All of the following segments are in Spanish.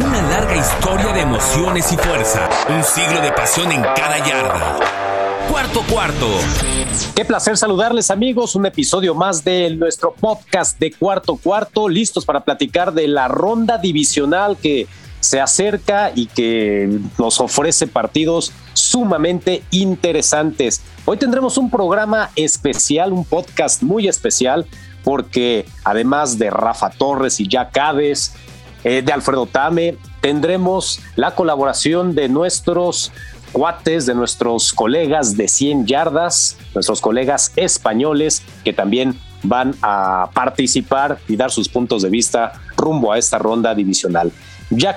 Una larga historia de emociones y fuerza. Un siglo de pasión en cada yarda. Cuarto cuarto. Qué placer saludarles amigos, un episodio más de nuestro podcast de cuarto cuarto, listos para platicar de la ronda divisional que se acerca y que nos ofrece partidos sumamente interesantes. Hoy tendremos un programa especial, un podcast muy especial, porque además de Rafa Torres y Jack Cades, eh, de Alfredo Tame. Tendremos la colaboración de nuestros cuates, de nuestros colegas de 100 yardas, nuestros colegas españoles que también van a participar y dar sus puntos de vista rumbo a esta ronda divisional.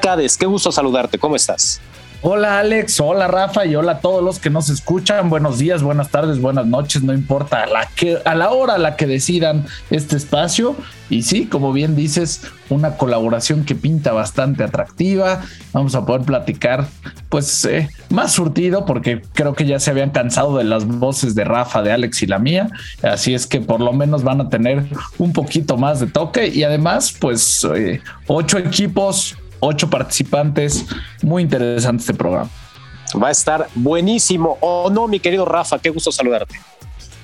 Cades, qué gusto saludarte, ¿cómo estás? Hola Alex, hola Rafa y hola a todos los que nos escuchan. Buenos días, buenas tardes, buenas noches, no importa a la, que, a la hora a la que decidan este espacio. Y sí, como bien dices, una colaboración que pinta bastante atractiva. Vamos a poder platicar pues eh, más surtido porque creo que ya se habían cansado de las voces de Rafa, de Alex y la mía. Así es que por lo menos van a tener un poquito más de toque y además pues eh, ocho equipos ocho participantes. Muy interesante este programa. Va a estar buenísimo. ¿O no, mi querido Rafa? Qué gusto saludarte.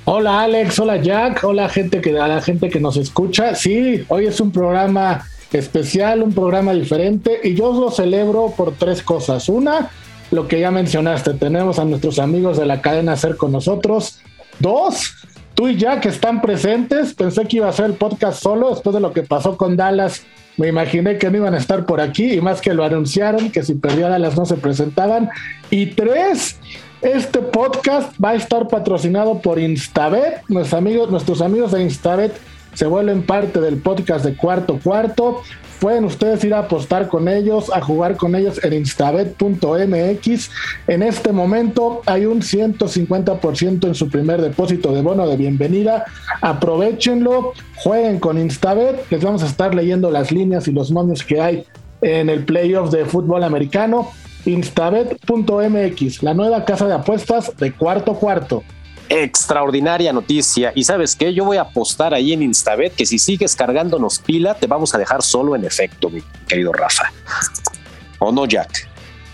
Hola Alex, hola Jack, hola gente que, a la gente que nos escucha. Sí, hoy es un programa especial, un programa diferente y yo lo celebro por tres cosas. Una, lo que ya mencionaste, tenemos a nuestros amigos de la cadena Ser con nosotros. Dos, tú y Jack están presentes. Pensé que iba a ser el podcast solo después de lo que pasó con Dallas me imaginé que no iban a estar por aquí y más que lo anunciaron, que si perdía Dallas no se presentaban. Y tres, este podcast va a estar patrocinado por Instabet. Nuestros amigos, nuestros amigos de Instabet se vuelven parte del podcast de Cuarto Cuarto. Pueden ustedes ir a apostar con ellos, a jugar con ellos en instabet.mx. En este momento hay un 150% en su primer depósito de bono de bienvenida. Aprovechenlo, jueguen con Instabet. Les vamos a estar leyendo las líneas y los momios que hay en el playoff de fútbol americano. Instabet.mx, la nueva casa de apuestas de cuarto cuarto extraordinaria noticia. Y sabes qué, yo voy a apostar ahí en Instabet que si sigues cargándonos pila, te vamos a dejar solo en efecto, mi querido Rafa. ¿O no, Jack?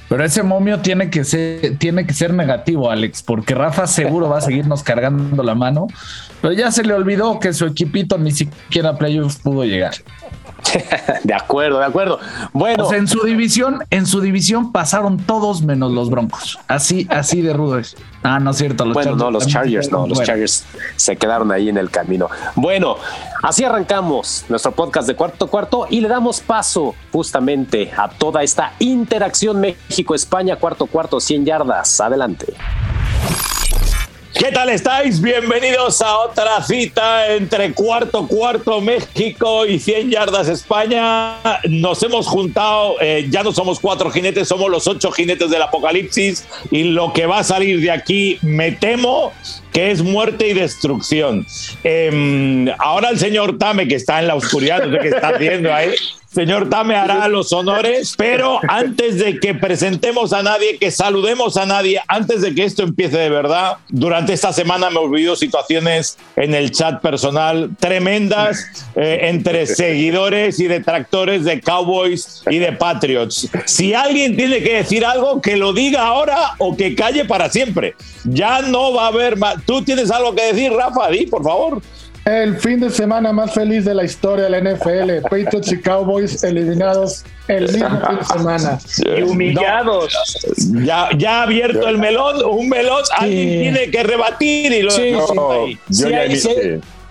Pero ese momio tiene que ser, tiene que ser negativo, Alex, porque Rafa seguro va a seguirnos cargando la mano. Pero ya se le olvidó que su equipito ni siquiera a playoffs pudo llegar. de acuerdo, de acuerdo. Bueno, en su división, en su división pasaron todos menos los Broncos. Así, así de rudo es. Ah, no es cierto. Los bueno, Chargers no, los Chargers, no, los Chargers se quedaron ahí en el camino. Bueno, así arrancamos nuestro podcast de cuarto cuarto y le damos paso justamente a toda esta interacción México-España, cuarto cuarto, 100 yardas. Adelante. ¿Qué tal estáis? Bienvenidos a otra cita entre cuarto cuarto México y 100 yardas España. Nos hemos juntado, eh, ya no somos cuatro jinetes, somos los ocho jinetes del apocalipsis y lo que va a salir de aquí, me temo que es muerte y destrucción. Em, ahora el señor Tame, que está en la oscuridad, no sé qué está haciendo ahí, Señor Tame hará los honores, pero antes de que presentemos a nadie, que saludemos a nadie, antes de que esto empiece de verdad, durante esta semana me he olvidado situaciones en el chat personal tremendas eh, entre seguidores y detractores de Cowboys y de Patriots. Si alguien tiene que decir algo, que lo diga ahora o que calle para siempre. Ya no va a haber más. ¿Tú tienes algo que decir, Rafa? Di, por favor. El fin de semana más feliz de la historia de la NFL. Patriots y Cowboys eliminados el mismo fin de semana. Y humillados. Ya, ya ha abierto el melón, un melón, alguien tiene que rebatir y lo sí, Yo ya hay,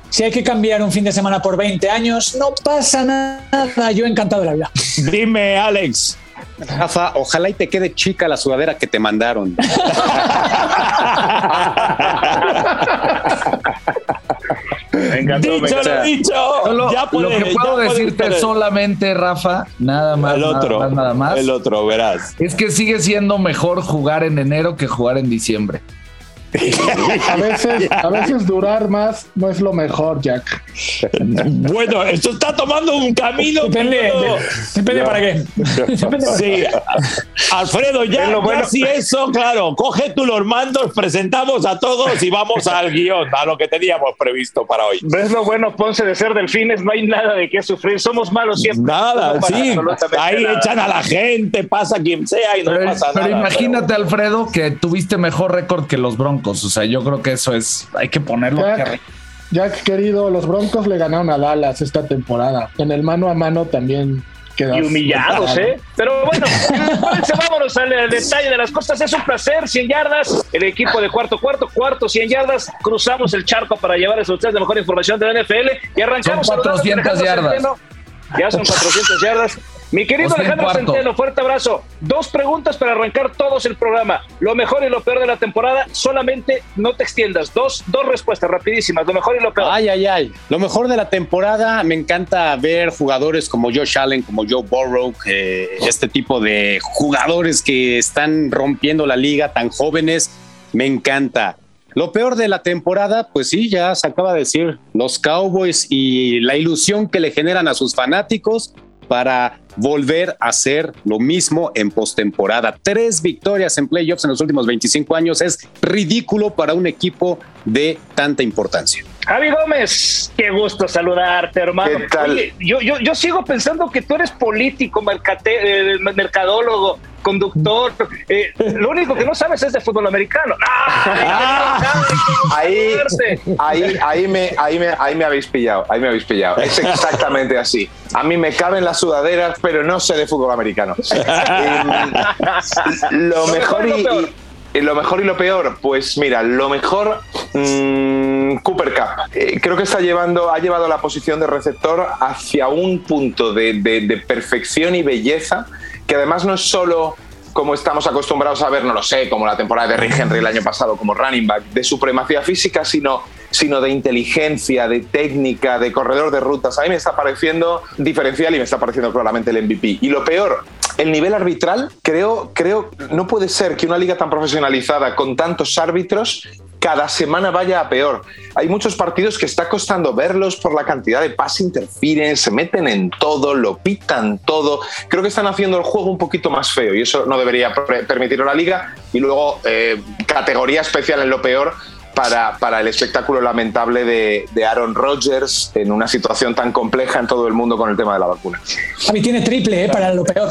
si hay que cambiar un fin de semana por 20 años, no pasa nada. Yo encantado de la vida. Dime, Alex. Rafa, ojalá y te quede chica la sudadera que te mandaron. dicho lo dicho. ya lo que puedo decirte solamente, Rafa, nada más, el otro, nada más, El otro, verás. Es que sigue siendo mejor jugar en enero que jugar en diciembre. A veces, a veces durar más no es lo mejor, Jack. Bueno, esto está tomando un camino. Depende, depende para qué. sí. Alfredo, ya, lo bueno. si eso, claro, coge tú los mandos, presentamos a todos y vamos al guion, a lo que teníamos previsto para hoy. ¿Ves lo bueno, Ponce, de ser delfines? No hay nada de qué sufrir. Somos malos siempre. Nada, sí. Ahí nada. echan a la gente, pasa quien sea y no Pero, pasa pero nada. imagínate, Alfredo, que tuviste mejor récord que los Broncos. O sea, yo creo que eso es, hay que ponerlo. Jack, Jack, querido, los Broncos le ganaron a Dallas esta temporada. En el mano a mano también quedas Y humillados. ¿eh? Pero bueno, párense, vámonos al al detalle de las cosas. Es un placer, 100 yardas. El equipo de cuarto, cuarto, cuarto, 100 yardas. Cruzamos el charco para llevarles a ustedes la mejor información de la NFL. Y arrancamos Son saludando a 400 Alejandro yardas. Ya son 400 yardas. Mi querido Alejandro cuarto. Centeno, fuerte abrazo. Dos preguntas para arrancar todos el programa. Lo mejor y lo peor de la temporada. Solamente no te extiendas. Dos, dos respuestas rapidísimas. Lo mejor y lo peor. Ay, ay, ay. Lo mejor de la temporada, me encanta ver jugadores como Josh Allen, como Joe Burrow, eh, este tipo de jugadores que están rompiendo la liga tan jóvenes. Me encanta. Lo peor de la temporada, pues sí, ya se acaba de decir, los Cowboys y la ilusión que le generan a sus fanáticos para volver a hacer lo mismo en postemporada. Tres victorias en playoffs en los últimos 25 años es ridículo para un equipo de tanta importancia. Javi Gómez, qué gusto saludarte, hermano. ¿Qué tal? Oye, yo, yo, yo sigo pensando que tú eres político, mercate- eh, mercadólogo, conductor. eh, lo único que no sabes es de fútbol americano. ¡Ah! Ahí, ahí, ahí, me, ahí, me, ahí me habéis pillado, ahí me habéis pillado. Es exactamente así. A mí me caben las sudaderas, pero no sé de fútbol americano. Eh, lo mejor y lo mejor y lo peor, pues mira, lo mejor mm, Cooper Cup. Eh, creo que está llevando, ha llevado la posición de receptor hacia un punto de perfección y belleza que además no es solo como estamos acostumbrados a ver, no lo sé, como la temporada de Rick Henry el año pasado como running back, de supremacía física, sino, sino de inteligencia, de técnica, de corredor de rutas. A mí me está pareciendo diferencial y me está pareciendo claramente el MVP. Y lo peor, el nivel arbitral, creo, creo, no puede ser que una liga tan profesionalizada con tantos árbitros cada semana vaya a peor. Hay muchos partidos que está costando verlos por la cantidad de pass interference, se meten en todo, lo pitan todo. Creo que están haciendo el juego un poquito más feo y eso no debería permitirlo la liga. Y luego, eh, categoría especial en lo peor. Para, para el espectáculo lamentable de, de Aaron Rodgers en una situación tan compleja en todo el mundo con el tema de la vacuna. Javi tiene triple, ¿eh? Para lo peor.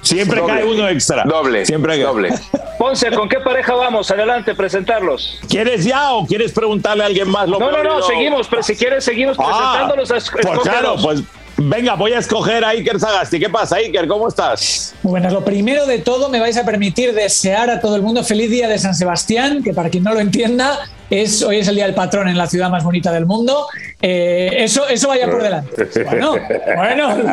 Siempre Doble. cae uno extra. Doble, Siempre cae. doble. Ponce, ¿con qué pareja vamos? Adelante, presentarlos. ¿Quieres ya o quieres preguntarle a alguien más? Lo No, no, no, seguimos, pero si quieres seguimos Ah, presentándolos. es- pues claro, pues venga, voy a escoger a Iker Sagasti. ¿Qué pasa, Iker? ¿Cómo estás? Muy buenas. Lo primero de todo, me vais a permitir desear a todo el mundo feliz día de San Sebastián, que para quien no lo entienda, es, hoy es el día del patrón en la ciudad más bonita del mundo. Eh, eso, eso vaya por delante. Bueno, bueno.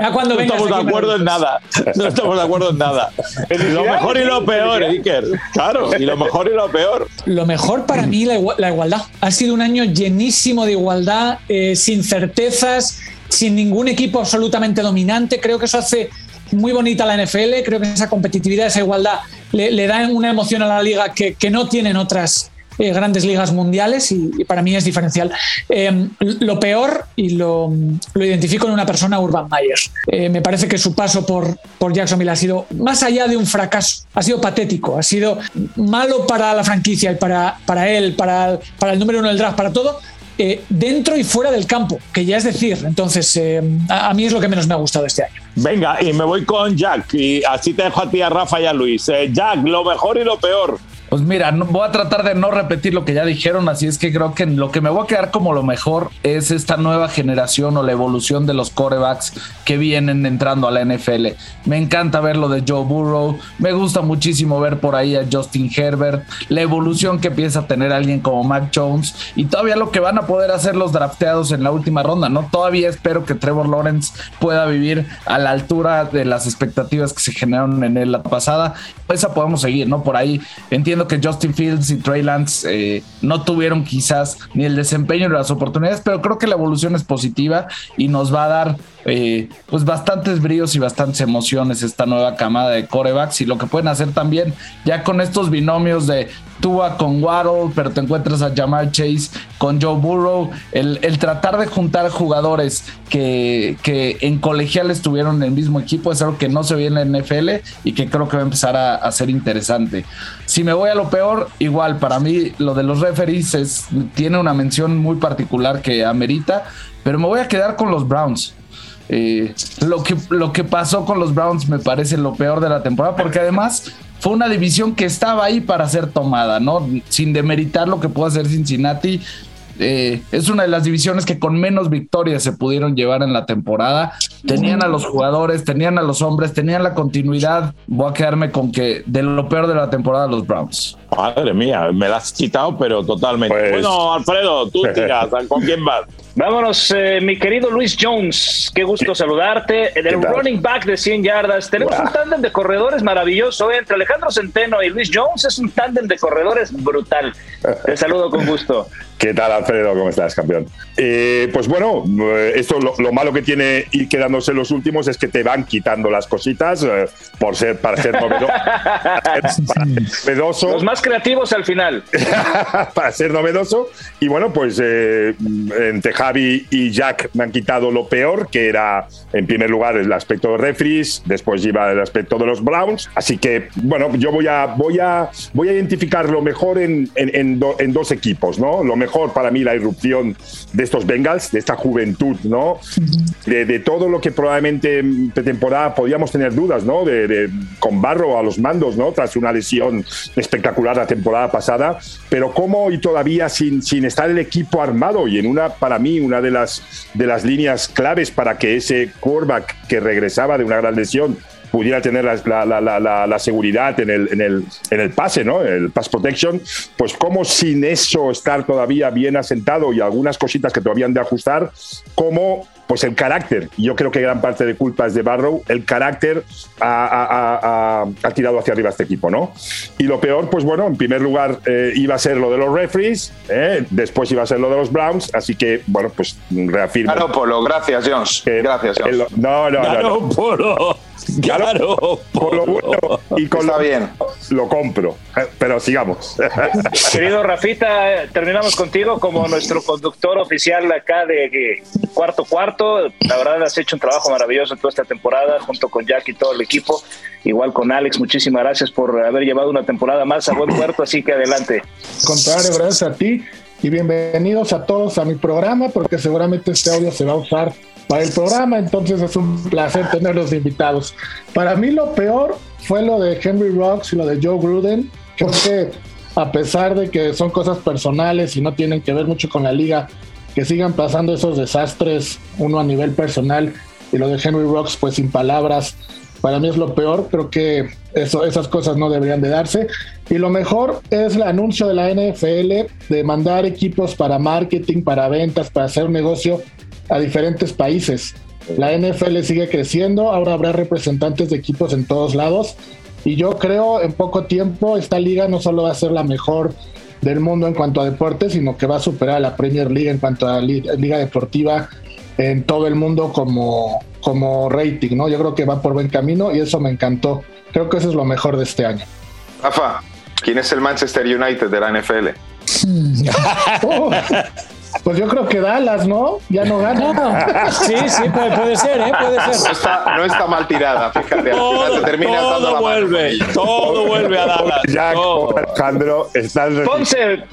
ya cuando No estamos de acuerdo en nada. No estamos de acuerdo en nada. Lo mejor y lo peor, Iker. Claro, y lo mejor y lo peor. Lo mejor para mí, la igualdad. Ha sido un año llenísimo de igualdad, eh, sin certezas, sin ningún equipo absolutamente dominante. Creo que eso hace muy bonita la NFL. Creo que esa competitividad, esa igualdad, le, le da una emoción a la liga que, no tienen otras eh, grandes ligas mundiales y, para mí es diferencial. Eh, lo peor, y lo, lo identifico en una persona, Urban Myers. Eh, me parece que su paso por, por Jacksonville ha sido, más allá de un fracaso, ha sido patético, ha sido malo para la franquicia y para, para él, para, para el número uno del draft, para todo. Eh, dentro y fuera del campo, que ya es decir, entonces eh, a, mí es lo que menos me ha gustado este año. Venga, y me voy con Jack. Y así te dejo a ti, a Rafa y a Luis. Eh, Jack, lo mejor y lo peor. Pues mira, no- voy a tratar de no repetir lo que ya dijeron, así es que creo que lo que me voy a quedar como lo mejor es esta nueva generación o la evolución de los corebacks que vienen entrando a la NFL. Me encanta ver lo de Joe Burrow, me gusta muchísimo ver por ahí a Justin Herbert, la evolución que empieza a tener alguien como Mac Jones y todavía lo que van a poder hacer los drafteados en la última ronda, ¿no? Todavía espero que Trevor Lawrence pueda vivir a la altura de las expectativas que se generaron en él la pasada. Esa podemos seguir, ¿no? Por ahí entiendo que Justin Fields y Trey Lance eh, no tuvieron quizás ni el desempeño ni las oportunidades, pero creo que la evolución es positiva y nos va a dar eh, pues bastantes bríos y bastantes emociones esta nueva camada de corebacks y lo que pueden hacer también. Ya con estos binomios de Tua con Waddle, pero te encuentras a Jamar Chase con Joe Burrow. El, tratar de juntar jugadores que, en colegial estuvieron en el mismo equipo es algo que no se ve en la NFL y que creo que va a empezar a, ser interesante. Si me voy a lo peor, igual para mí lo de los referees tiene una mención muy particular que amerita, pero me voy a quedar con los Browns. Eh, lo, que, lo que pasó con los Browns me parece lo peor de la temporada, porque además fue una división que estaba ahí para ser tomada, ¿no? Sin demeritar lo que puede hacer Cincinnati. Eh, es una de las divisiones que con menos victorias se pudieron llevar en la temporada. Tenían a los jugadores, tenían a los hombres, tenían la continuidad. Voy a quedarme con que de lo peor de la temporada los Browns. Madre mía, me la has quitado, pero totalmente. Pues- bueno, Alfredo, tú tiras, ¿con quién vas? Vámonos, eh, mi querido Luis Jones, qué gusto saludarte. En el running back de 100 yardas, tenemos un tándem de corredores maravilloso entre Alejandro Centeno y Luis Jones. Es un tándem de corredores brutal. Te saludo con gusto. ¿Qué tal, Alfredo? ¿Cómo estás, campeón? Eh, pues bueno, eh, esto lo, malo que tiene ir quedándose los últimos es que te van quitando las cositas por ser, para ser novedoso. Los más creativos al final. para ser novedoso. Y bueno, pues entre Javi y Jack me han quitado lo peor, que era en primer lugar el aspecto de refries, después iba el aspecto de los Browns. Así que, bueno, yo voy a, voy a, voy a identificar lo mejor en, en, dos equipos, ¿no? Lo mejor para mí la irrupción de estos Bengals, de esta juventud, ¿no? De, todo lo que probablemente de temporada podíamos tener dudas, ¿no? De, con Barro a los mandos, ¿no? Tras una lesión espectacular la temporada pasada, pero cómo y todavía sin, sin estar el equipo armado y en una, para mí, una de las, de las líneas claves para que ese quarterback que regresaba de una gran lesión pudiera tener la, la, la, seguridad en el, en, el, en el pase, ¿no? El pass protection, pues como sin eso estar todavía bien asentado y algunas cositas que todavía han de ajustar, como pues el carácter. Yo creo que gran parte de culpa es de Barrow. El carácter ha, tirado hacia arriba este equipo, ¿no? Y lo peor, pues bueno, en primer lugar eh, iba a ser lo de los referees, ¿eh? después iba a ser lo de los Browns, así que, bueno, pues reafirmo. Polo, gracias, Jones. gracias, Jones. no, no, no. Polo. Claro, con lo bueno y con lo bien. Lo compro, eh, pero sigamos. Querido Rafita, terminamos contigo como nuestro conductor oficial acá de cuarto cuarto. La verdad has hecho un trabajo maravilloso toda esta temporada junto con Jack y todo el equipo. Igual con Alex, muchísimas gracias por haber llevado una temporada más a buen puerto, así que adelante. Contrario, gracias a ti y bienvenidos a todos a mi programa porque seguramente este audio se va a usar para el programa, entonces es un placer tenerlos invitados. Para mí lo peor fue lo de Henry Rocks y lo de Joe Gruden. Creo que a pesar de que son cosas personales y no tienen que ver mucho con la liga, que sigan pasando esos desastres, uno a nivel personal y lo de Henry Rocks, pues sin palabras, para mí es lo peor. Creo que eso, esas cosas no deberían de darse. Y lo mejor es el anuncio de la NFL de mandar equipos para marketing, para ventas, para hacer negocio a diferentes países. La NFL sigue creciendo, ahora habrá representantes de equipos en todos lados y yo creo en poco tiempo esta liga no solo va a ser la mejor del mundo en cuanto a deportes, sino que va a superar a la Premier League en cuanto a liga deportiva en todo el mundo como, como rating, ¿no? Yo creo que va por buen camino y eso me encantó. Creo que eso es lo mejor de este año. Rafa, ¿quién es el Manchester United de la NFL? Pues yo creo que Dallas, ¿no? Ya no gana. Sí, sí, puede, ser, ¿eh? Puede ser. No está, mal tirada, fíjate. Todo, termina todo vuelve, todo vuelve a Dallas. Jack, Alejandro, están... Ponce,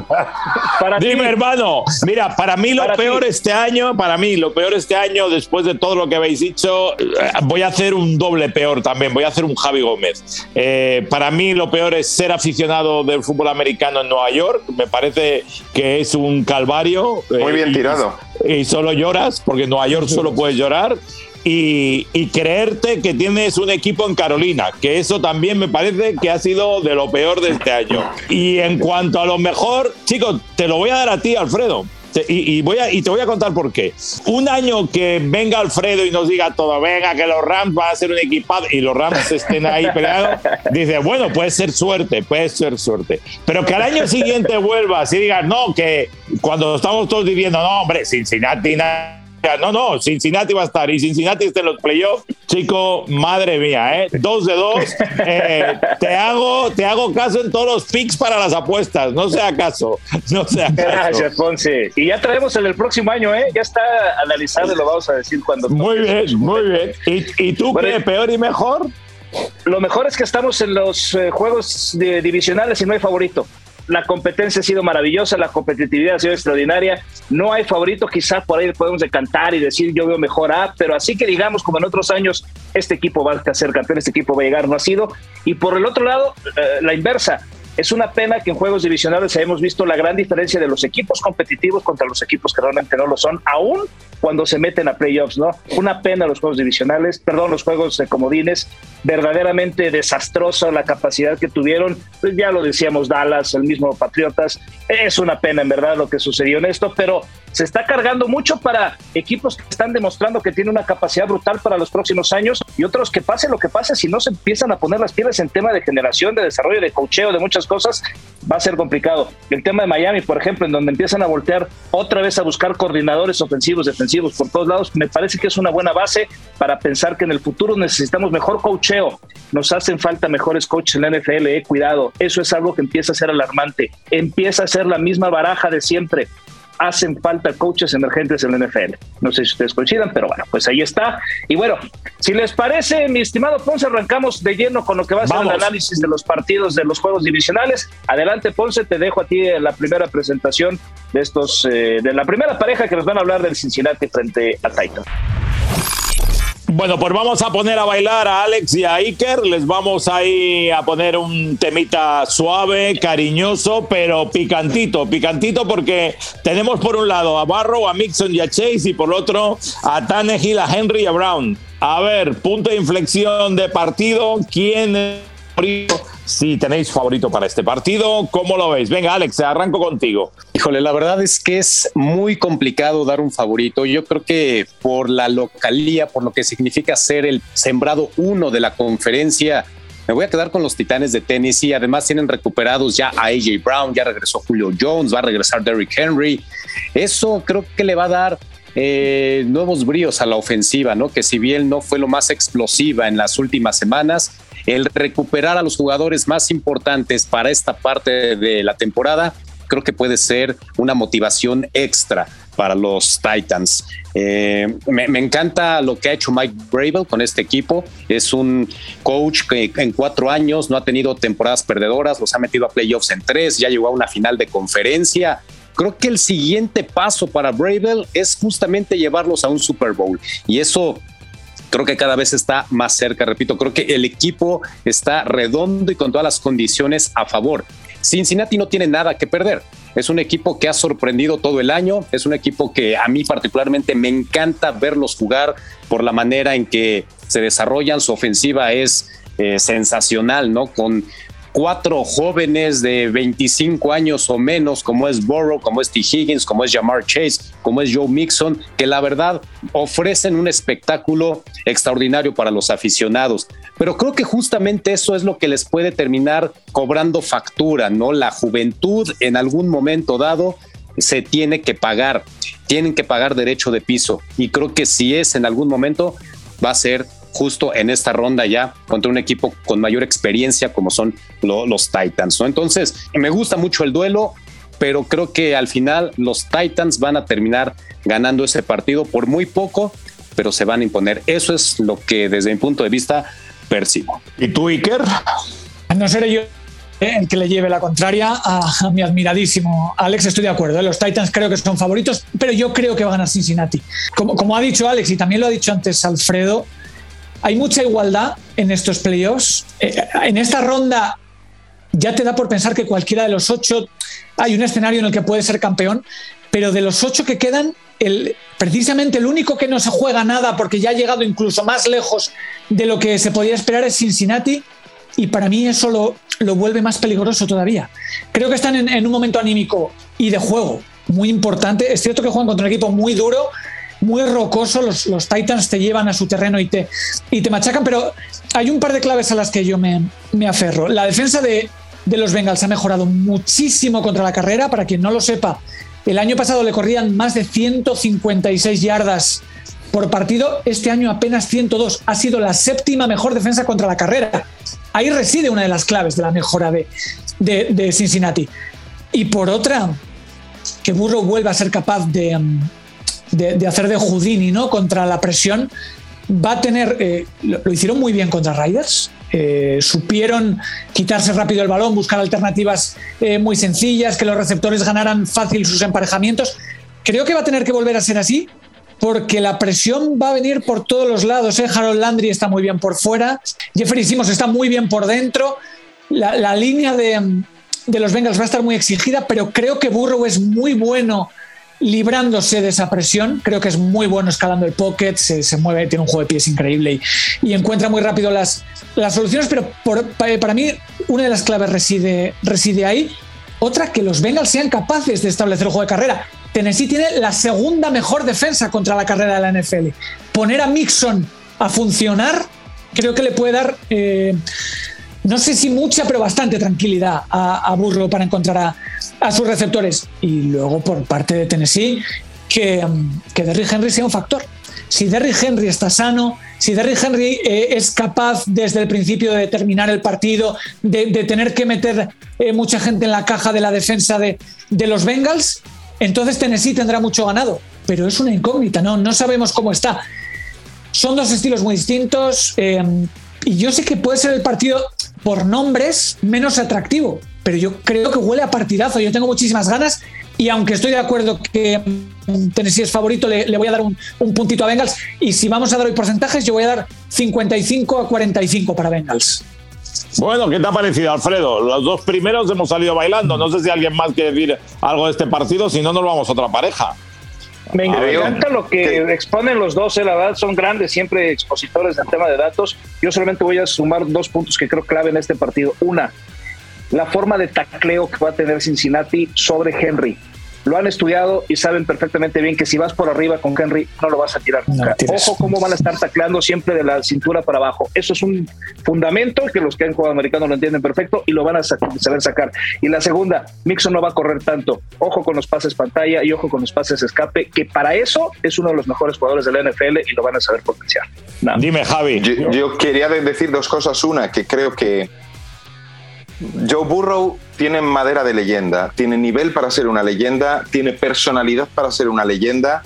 para Dime, hermano, mira, para mí lo peor este año, para mí lo peor este año, después de todo lo que habéis dicho, eh, voy a hacer un doble peor también, voy a hacer un Javi Gómez. Eh, para mí lo peor es ser aficionado del fútbol americano en Nueva York, me parece que es un calvario muy bien tirado. Y, solo lloras, porque en Nueva York solo puedes llorar. Y, creerte que tienes un equipo en Carolina, que eso también me parece que ha sido de lo peor de este año. Y en cuanto a lo mejor, chicos, te lo voy a dar a ti, Alfredo. Y, voy a, y te voy a contar por qué. Un año que venga Alfredo y nos diga todo, venga, que los Rams van a ser un equipado y los Rams estén ahí peleados, dice, bueno, puede ser suerte, puede ser suerte. Pero que al año siguiente vuelvas y digas, no, que cuando estamos todos diciendo, no, hombre, Cincinnati no, no, Cincinnati va a estar y Cincinnati está en los playoffs. Chico, madre mía, ¿eh? Dos de dos. Eh, te, hago, te hago caso en todos los picks para las apuestas. No sea caso. No sea caso. Gracias, Ponce. Y ya traemos el, el próximo año, ¿eh? Ya está analizado y lo vamos a decir cuando. Muy bien, muy bien. ¿Y, y tú qué? ¿Peor y mejor? Lo mejor es que estamos en los eh, juegos de, divisionales y no hay favorito la competencia ha sido maravillosa, la competitividad ha sido extraordinaria. No hay favorito, quizás por ahí podemos decantar y decir yo veo mejor a, pero así que digamos como en otros años, este equipo va a ser campeón, este equipo va a llegar, no ha sido. Y por el otro lado, eh, la inversa. Es una pena que en juegos divisionales hayamos visto la gran diferencia de los equipos competitivos contra los equipos que realmente no lo son, aún cuando se meten a playoffs, ¿no? Una pena los juegos divisionales, perdón, los juegos de comodines, verdaderamente desastrosa la capacidad que tuvieron, pues ya lo decíamos Dallas, el mismo Patriotas, es una pena en verdad lo que sucedió en esto, pero se está cargando mucho para equipos que están demostrando que tienen una capacidad brutal para los próximos años y otros que pase lo que pase, si no se empiezan a poner las piedras en tema de generación, de desarrollo, de cocheo, de muchas cosas, va a ser complicado. El tema de Miami, por ejemplo, en donde empiezan a voltear otra vez a buscar coordinadores ofensivos, defensivos por todos lados, me parece que es una buena base para pensar que en el futuro necesitamos mejor cocheo. Nos hacen falta mejores coaches en la NFL, eh, cuidado. Eso es algo que empieza a ser alarmante. Empieza a ser la misma baraja de siempre hacen falta coaches emergentes en la NFL. No sé si ustedes coincidan, pero bueno, pues ahí está. Y bueno, si les parece, mi estimado Ponce, arrancamos de lleno con lo que va a ser el análisis de los partidos de los juegos divisionales. Adelante, Ponce, te dejo a ti la primera presentación de estos, eh, de la primera pareja que nos van a hablar del Cincinnati frente a Titan. Bueno, pues vamos a poner a bailar a Alex y a Iker. Les vamos ahí a poner un temita suave, cariñoso, pero picantito. Picantito porque tenemos por un lado a Barrow, a Mixon y a Chase y por otro a Tannehill, a Henry y a Brown. A ver, punto de inflexión de partido. ¿Quién es si tenéis favorito para este partido. ¿Cómo lo veis? Venga, Alex, arranco contigo. Híjole, la verdad es que es muy complicado dar un favorito. Yo creo que por la localía, por lo que significa ser el sembrado uno de la conferencia, me voy a quedar con los Titanes de Tennessee. Además, tienen recuperados ya a AJ Brown, ya regresó Julio Jones, va a regresar Derrick Henry. Eso creo que le va a dar eh, nuevos bríos a la ofensiva, ¿no? Que si bien no fue lo más explosiva en las últimas semanas, el recuperar a los jugadores más importantes para esta parte de la temporada, creo que puede ser una motivación extra para los Titans. Eh, me, encanta lo que ha hecho Mike Bravel con este equipo. Es un coach que en cuatro años no ha tenido temporadas perdedoras, los ha metido a playoffs en tres, ya llegó a una final de conferencia. Creo que el siguiente paso para Bravel es justamente llevarlos a un Super Bowl y eso creo que cada vez está más cerca, repito, creo que el equipo está redondo y con todas las condiciones a favor. Cincinnati no tiene nada que perder. Es un equipo que ha sorprendido todo el año, es un equipo que a mí particularmente me encanta verlos jugar por la manera en que se desarrollan, su ofensiva es eh, sensacional, ¿no? Con cuatro jóvenes de 25 años o menos, como es Burrow, como es T. Higgins, como es Jamar Chase, como es Joe Mixon, que la verdad ofrecen un espectáculo extraordinario para los aficionados. Pero creo que justamente eso es lo que les puede terminar cobrando factura, ¿no? La juventud en algún momento dado se tiene que pagar, tienen que pagar derecho de piso. Y creo que si es en algún momento, va a ser justo en esta ronda ya contra un equipo con mayor experiencia como son los Titans. ¿no? Entonces, me gusta mucho el duelo, pero creo que al final los Titans van a terminar ganando ese partido por muy poco, pero se van a imponer. Eso es lo que desde mi punto de vista percibo. ¿Y tú, Iker? No seré yo el que le lleve la contraria a, mi admiradísimo Alex. Estoy de acuerdo. ¿eh? Los Titans creo que son favoritos, pero yo creo que va a ganar Cincinnati. Como, como ha dicho Alex y también lo ha dicho antes Alfredo, hay mucha igualdad en estos playoffs. Eh, en esta ronda ya te da por pensar que cualquiera de los ocho hay un escenario en el que puede ser campeón, pero de los ocho que quedan, el, precisamente el único que no se juega nada porque ya ha llegado incluso más lejos de lo que se podía esperar es Cincinnati y para mí eso lo, lo vuelve más peligroso todavía. Creo que están en, en, un momento anímico y de juego muy importante. Es cierto que juegan contra un equipo muy duro, muy rocoso, los, los, Titans te llevan a su terreno y te, y te machacan, pero hay un par de claves a las que yo me, me aferro. La defensa de, de, los Bengals ha mejorado muchísimo contra la carrera, para quien no lo sepa, El año pasado le corrían más de 156 yardas por partido, este año apenas 102. Ha sido la séptima mejor defensa contra la carrera. Ahí reside una de las claves de la mejora de, de, Cincinnati. Y por otra, que Burrow vuelva a ser capaz de, de, hacer de Houdini ¿no? contra la presión, va a tener. Eh, lo, hicieron muy bien contra Riders. Eh, supieron quitarse rápido el balón, buscar alternativas eh, muy sencillas, que los receptores ganaran fácil sus emparejamientos. Creo que va a tener que volver a ser así, porque la presión va a venir por todos los lados. Harold Landry está muy bien por fuera, Jeffrey Simmons está muy bien por dentro. La, línea de, de los Bengals va a estar muy exigida, pero creo que Burrow es muy bueno librándose de esa presión. Creo que es muy bueno escalando el pocket, se, mueve, tiene un juego de pies increíble y, encuentra muy rápido las, las soluciones, pero para mí una de las claves reside, reside ahí. Otra, que los Bengals sean capaces de establecer el juego de carrera. Tennessee tiene la segunda mejor defensa contra la carrera de la NFL. Poner a Mixon a funcionar creo que le puede dar... Eh, no sé si mucha, pero bastante tranquilidad a, Burro para encontrar a, sus receptores. Y luego por parte de Tennessee, que, que Derrick Henry sea un factor. Si Derrick Henry está sano, si Derrick Henry eh, es capaz desde el principio de terminar el partido, de, tener que meter eh, mucha gente en la caja de la defensa de, los Bengals, entonces Tennessee tendrá mucho ganado. Pero es una incógnita, ¿no? No sabemos cómo está. Son dos estilos muy distintos. Eh, y yo sé que puede ser el partido por nombres menos atractivo, pero yo creo que huele a partidazo. Yo tengo muchísimas ganas y aunque estoy de acuerdo que Tennessee es favorito, le, voy a dar un, puntito a Bengals. Y si vamos a dar hoy porcentajes, yo voy a dar 55 a 45 para Bengals. Bueno, ¿qué te ha parecido, Alfredo? Los dos primeros hemos salido bailando. No sé si alguien más quiere decir algo de este partido, si no, nos vamos a otra pareja. Me encanta lo que exponen los dos, eh, la verdad, son grandes, siempre expositores del tema de datos. Yo solamente voy a sumar dos puntos que creo clave en este partido. Una, la forma de tacleo que va a tener Cincinnati sobre Henry lo han estudiado y saben perfectamente bien que si vas por arriba con Henry no lo vas a tirar nunca. Ojo cómo van a estar tacleando siempre de la cintura para abajo. Eso es un fundamento que los que han jugado americano lo entienden perfecto y lo van a saber sacar. Y la segunda, Mixon no va a correr tanto. Ojo con los pases pantalla y ojo con los pases escape, que para eso es uno de los mejores jugadores de la NFL y lo van a saber potenciar. Dime, Javi. yo quería decir dos cosas. Una, que creo que Joe Burrow tiene madera de leyenda, tiene nivel para ser una leyenda, tiene personalidad para ser una leyenda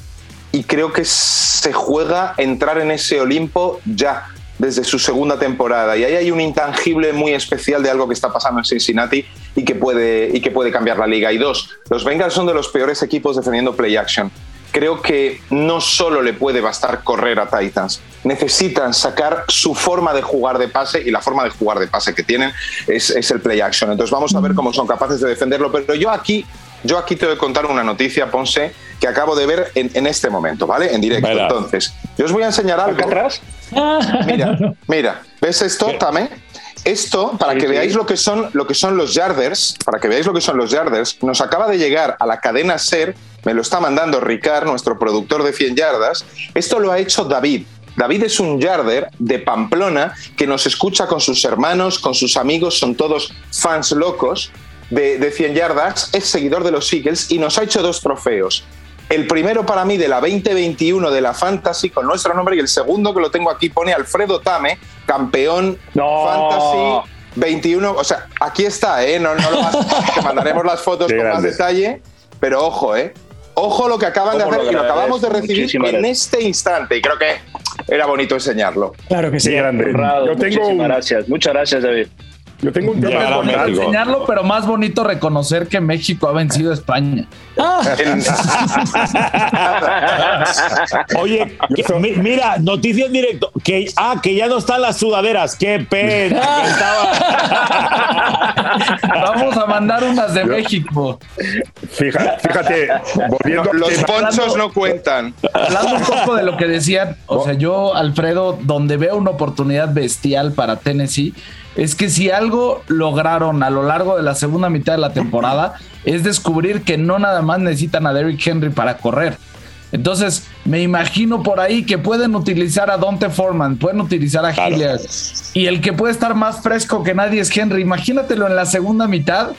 y creo que se juega entrar en ese Olimpo ya desde su segunda temporada y ahí hay un intangible muy especial de algo que está pasando en Cincinnati y que puede, y que puede cambiar la liga. Y dos, los Bengals son de los peores equipos defendiendo play action creo que no solo le puede bastar correr a Titans, necesitan sacar su forma de jugar de pase y la forma de jugar de pase que tienen es, el play action. Entonces vamos a ver cómo son capaces de defenderlo, pero yo aquí, yo aquí te voy a contar una noticia, Ponce, que acabo de ver en, este momento, ¿vale? En directo. Entonces, yo os voy a enseñar algo. atrás? Mira, mira, ¿ves esto, Tame? Esto, para que veáis lo que, son, lo que son los yarders, para que veáis lo que son los yarders, nos acaba de llegar a la cadena SER me lo está mandando Ricard, nuestro productor de 100 yardas. Esto lo ha hecho David. David es un yarder de Pamplona que nos escucha con sus hermanos, con sus amigos, son todos fans locos de, de 100 yardas, es seguidor de los Eagles y nos ha hecho dos trofeos. El primero para mí de la 2021 de la Fantasy con nuestro nombre y el segundo que lo tengo aquí pone Alfredo Tame, campeón Fantasy 21. O sea, aquí está, ¿eh? No, no lo vas, te mandaremos las fotos con más detalle, pero ojo, ¿eh? Ojo lo que acaban de hacer y lo acabamos de recibir en este instante y creo que era bonito enseñarlo. Claro que sí. grande. Yo tengo gracias. Muchas gracias, David. Yo tengo un tema bonito enseñarlo, pero más bonito reconocer que México ha vencido a España. Ah. Oye, mira, noticia en directo. Que, ah, que ya no están las sudaderas. Qué pena. Vamos a mandar unas de México. Fíjate, volviendo los ponchos no cuentan. Hablando un poco de lo que decían, o sea, yo, Alfredo, donde veo una oportunidad bestial para Tennessee es que si algo lograron a lo largo de la segunda mitad de la temporada es descubrir que no nada más necesitan a Derrick Henry para correr. Entonces, me imagino por ahí que pueden utilizar a Dante Foreman, pueden utilizar a Hilliard. Y el que puede estar más fresco que nadie es Henry. Imagínatelo en la segunda mitad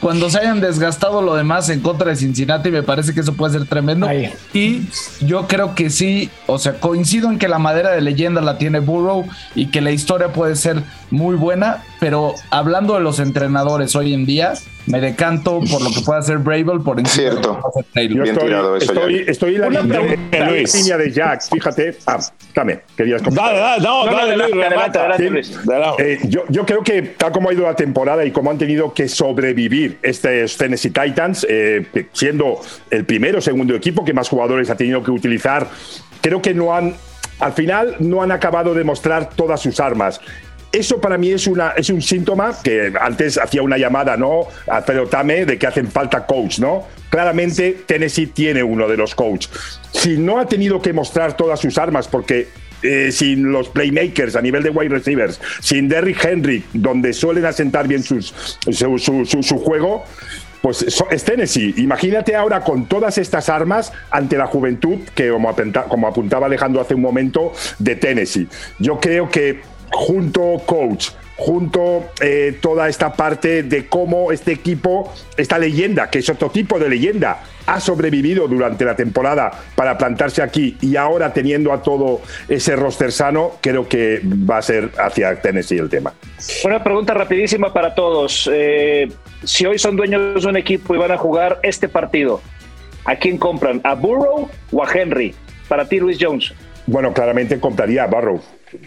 cuando se hayan desgastado lo demás en contra de Cincinnati, me parece que eso puede ser tremendo. Y yo creo que sí, o sea, coincido en que la madera de leyenda la tiene Burrow y que la historia puede ser muy buena, pero hablando de los entrenadores hoy en día, me decanto por lo que pueda hacer Bravel por encima Cierto. De Yo estoy, tirado eso, estoy, estoy, en la, línea, de, línea de Jack, fíjate. Ah, dame, querías Dale, dale, no, dale, Luis, eh, yo, yo creo que tal como ha ido la temporada y como han tenido que sobrevivir estos Tennessee Titans, eh, siendo el primero o segundo equipo que más jugadores ha tenido que utilizar, creo que no han al final no han acabado de mostrar todas sus armas eso para mí es, una, es un síntoma que antes hacía una llamada, ¿no? A Tame de que hacen falta coach, ¿no? Claramente Tennessee tiene uno de los coaches. Si no ha tenido que mostrar todas sus armas porque eh, sin los playmakers a nivel de wide receivers, sin Derrick Henry, donde suelen asentar bien sus, su, juego, pues es Tennessee. Imagínate ahora con todas estas armas ante la juventud que, como apuntaba Alejandro hace un momento, de Tennessee. Yo creo que junto coach, junto eh, toda esta parte de cómo este equipo, esta leyenda, que es otro tipo de leyenda, ha sobrevivido durante la temporada para plantarse aquí y ahora teniendo a todo ese roster sano, creo que va a ser hacia Tennessee el tema. Una pregunta rapidísima para todos. Eh, si hoy son dueños de un equipo y van a jugar este partido, ¿a quién compran? ¿A Burrow o a Henry? Para ti, Luis Jones. Bueno, claramente compraría a Burrow.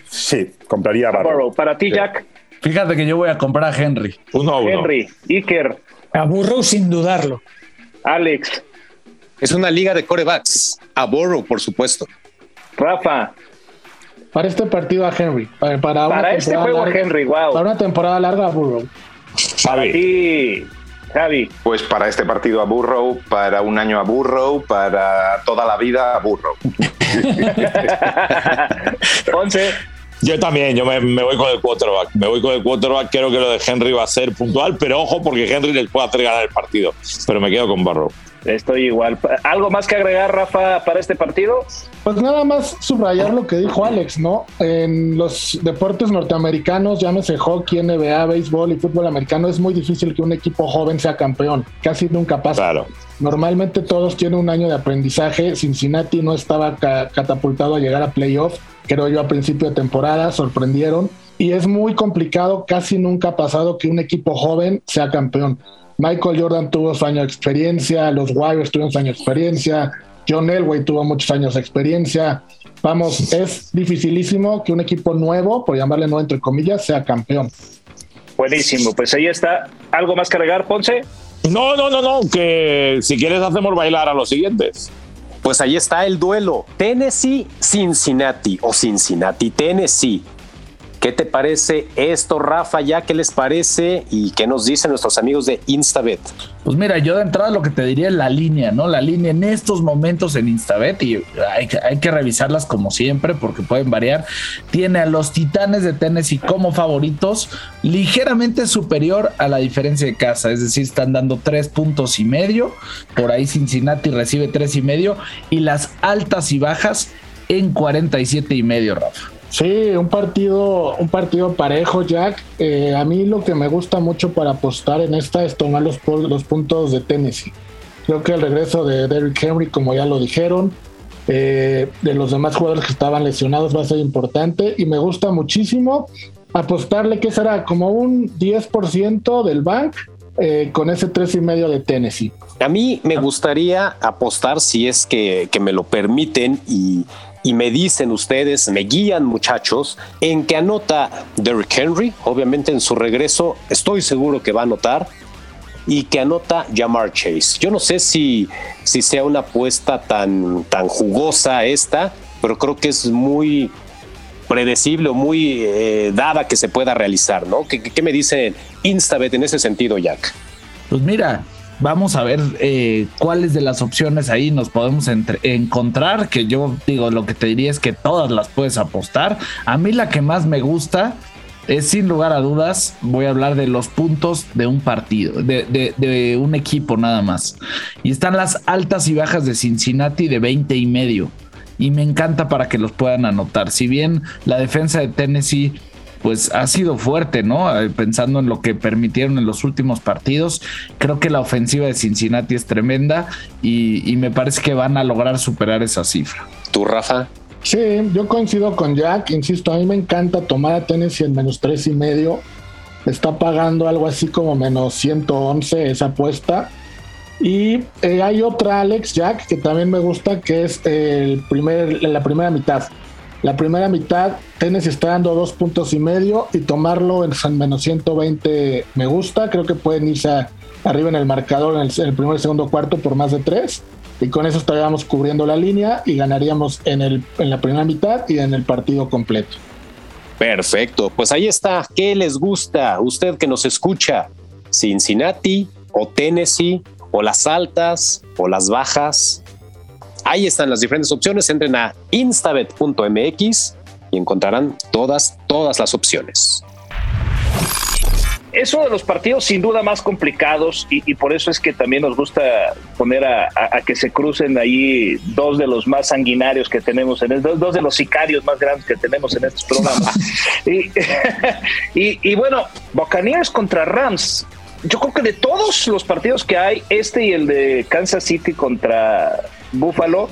Sí, compraría a Burrow. Para ti, Jack. Fíjate que yo voy a comprar a Henry. Uno a uno. Henry, Iker. A Burrow sin dudarlo. Alex. Es una liga de corebacks. A Burrow, por supuesto. Rafa. Para este partido a Henry. Para, para, este juego a Henry, wow. Para una temporada larga a Burrow. Para ti, Javi. Pues para este partido a Burrow, para un año a Burrow, para toda la vida a Burrow. Once. Yo también, yo me, voy con el quarterback. Me voy con el quarterback. Creo que lo de Henry va a ser puntual, pero ojo, porque Henry les puede hacer ganar el partido. Pero me quedo con Barrow. Estoy igual. ¿Algo más que agregar, Rafa, para este partido? Pues nada más subrayar lo que dijo Alex, ¿no? En los deportes norteamericanos, llámese hockey, NBA, béisbol y fútbol americano, es muy difícil que un equipo joven sea campeón. Casi nunca pasa. Claro. Normalmente todos tienen un año de aprendizaje. Cincinnati no estaba catapultado a llegar a playoff, creo yo, a principio de temporada, sorprendieron. Y es muy complicado, casi nunca ha pasado que un equipo joven sea campeón. Michael Jordan tuvo su año de experiencia, los Warriors tuvieron su año de experiencia, John Elway tuvo muchos años de experiencia. Vamos, es dificilísimo que un equipo nuevo, por llamarle nuevo entre comillas, sea campeón. Buenísimo, pues ahí está. ¿Algo más que agregar, Ponce? No, no, no, no, que si quieres hacemos bailar a los siguientes. Pues ahí está el duelo. Tennessee, Cincinnati o Cincinnati, Tennessee. ¿Qué te parece esto, Rafa? ¿Ya qué les parece? ¿Y qué nos dicen nuestros amigos de Instabet? Pues mira, yo de entrada lo que te diría es la línea, ¿no? La línea en estos momentos en Instabet, y hay, que revisarlas como siempre porque pueden variar. Tiene a los Titanes de Tennessee como favoritos, ligeramente superior a la diferencia de casa, es decir, están dando tres puntos y medio. Por ahí Cincinnati recibe tres y medio, y las altas y bajas en 47 y medio, Rafa. Sí, un partido, un partido parejo, Jack. Eh, a mí lo que me gusta mucho para apostar en esta es tomar los, los puntos de Tennessee. Creo que el regreso de Derrick Henry, como ya lo dijeron, eh, de los demás jugadores que estaban lesionados va a ser importante y me gusta muchísimo apostarle que será como un 10% del bank eh, con ese tres y medio de Tennessee. A mí me gustaría apostar si es que, que me lo permiten y y me dicen ustedes, me guían muchachos, en que anota Derrick Henry, obviamente en su regreso estoy seguro que va a anotar, y que anota Jamar Chase. Yo no sé si, si sea una apuesta tan, tan jugosa esta, pero creo que es muy predecible o muy eh, dada que se pueda realizar, ¿no? ¿Qué, qué me dice Instabet en ese sentido, Jack? Pues mira, Vamos a ver eh, cuáles de las opciones ahí nos podemos encontrar. Que yo digo, lo que te diría es que todas las puedes apostar. A mí la que más me gusta es sin lugar a dudas, voy a hablar de los puntos de un partido, de, un equipo nada más. Y están las altas y bajas de Cincinnati de 20 y medio. Y me encanta para que los puedan anotar. Si bien la defensa de Tennessee pues ha sido fuerte, ¿no? Eh, pensando en lo que permitieron en los últimos partidos, creo que la ofensiva de Cincinnati es tremenda y, y me parece que van a lograr superar esa cifra. ¿Tú, Rafa? Sí, yo coincido con Jack, insisto, a mí me encanta tomar a Tennessee en menos tres y medio. Está pagando algo así como menos 111 esa apuesta. Y eh, hay otra, Alex Jack, que también me gusta, que es el primer, la primera mitad. La primera mitad, Tennessee está dando dos puntos y medio y tomarlo en menos 120 me gusta. Creo que pueden irse arriba en el marcador en el, en el primer y segundo cuarto por más de tres y con eso estaríamos cubriendo la línea y ganaríamos en, el, en la primera mitad y en el partido completo. Perfecto, pues ahí está. ¿Qué les gusta? Usted que nos escucha, Cincinnati o Tennessee o las altas o las bajas. Ahí están las diferentes opciones. Entren a instabet.mx y encontrarán todas, todas las opciones es uno de los partidos sin duda más complicados y, por eso es que también nos gusta poner a, que se crucen ahí dos de los más sanguinarios que tenemos, en dos, de los sicarios más grandes que tenemos en estos programas. y, y, bueno, Buccaneers contra Rams. Yo creo que de todos los partidos que hay, este y el de Kansas City contra Buffalo,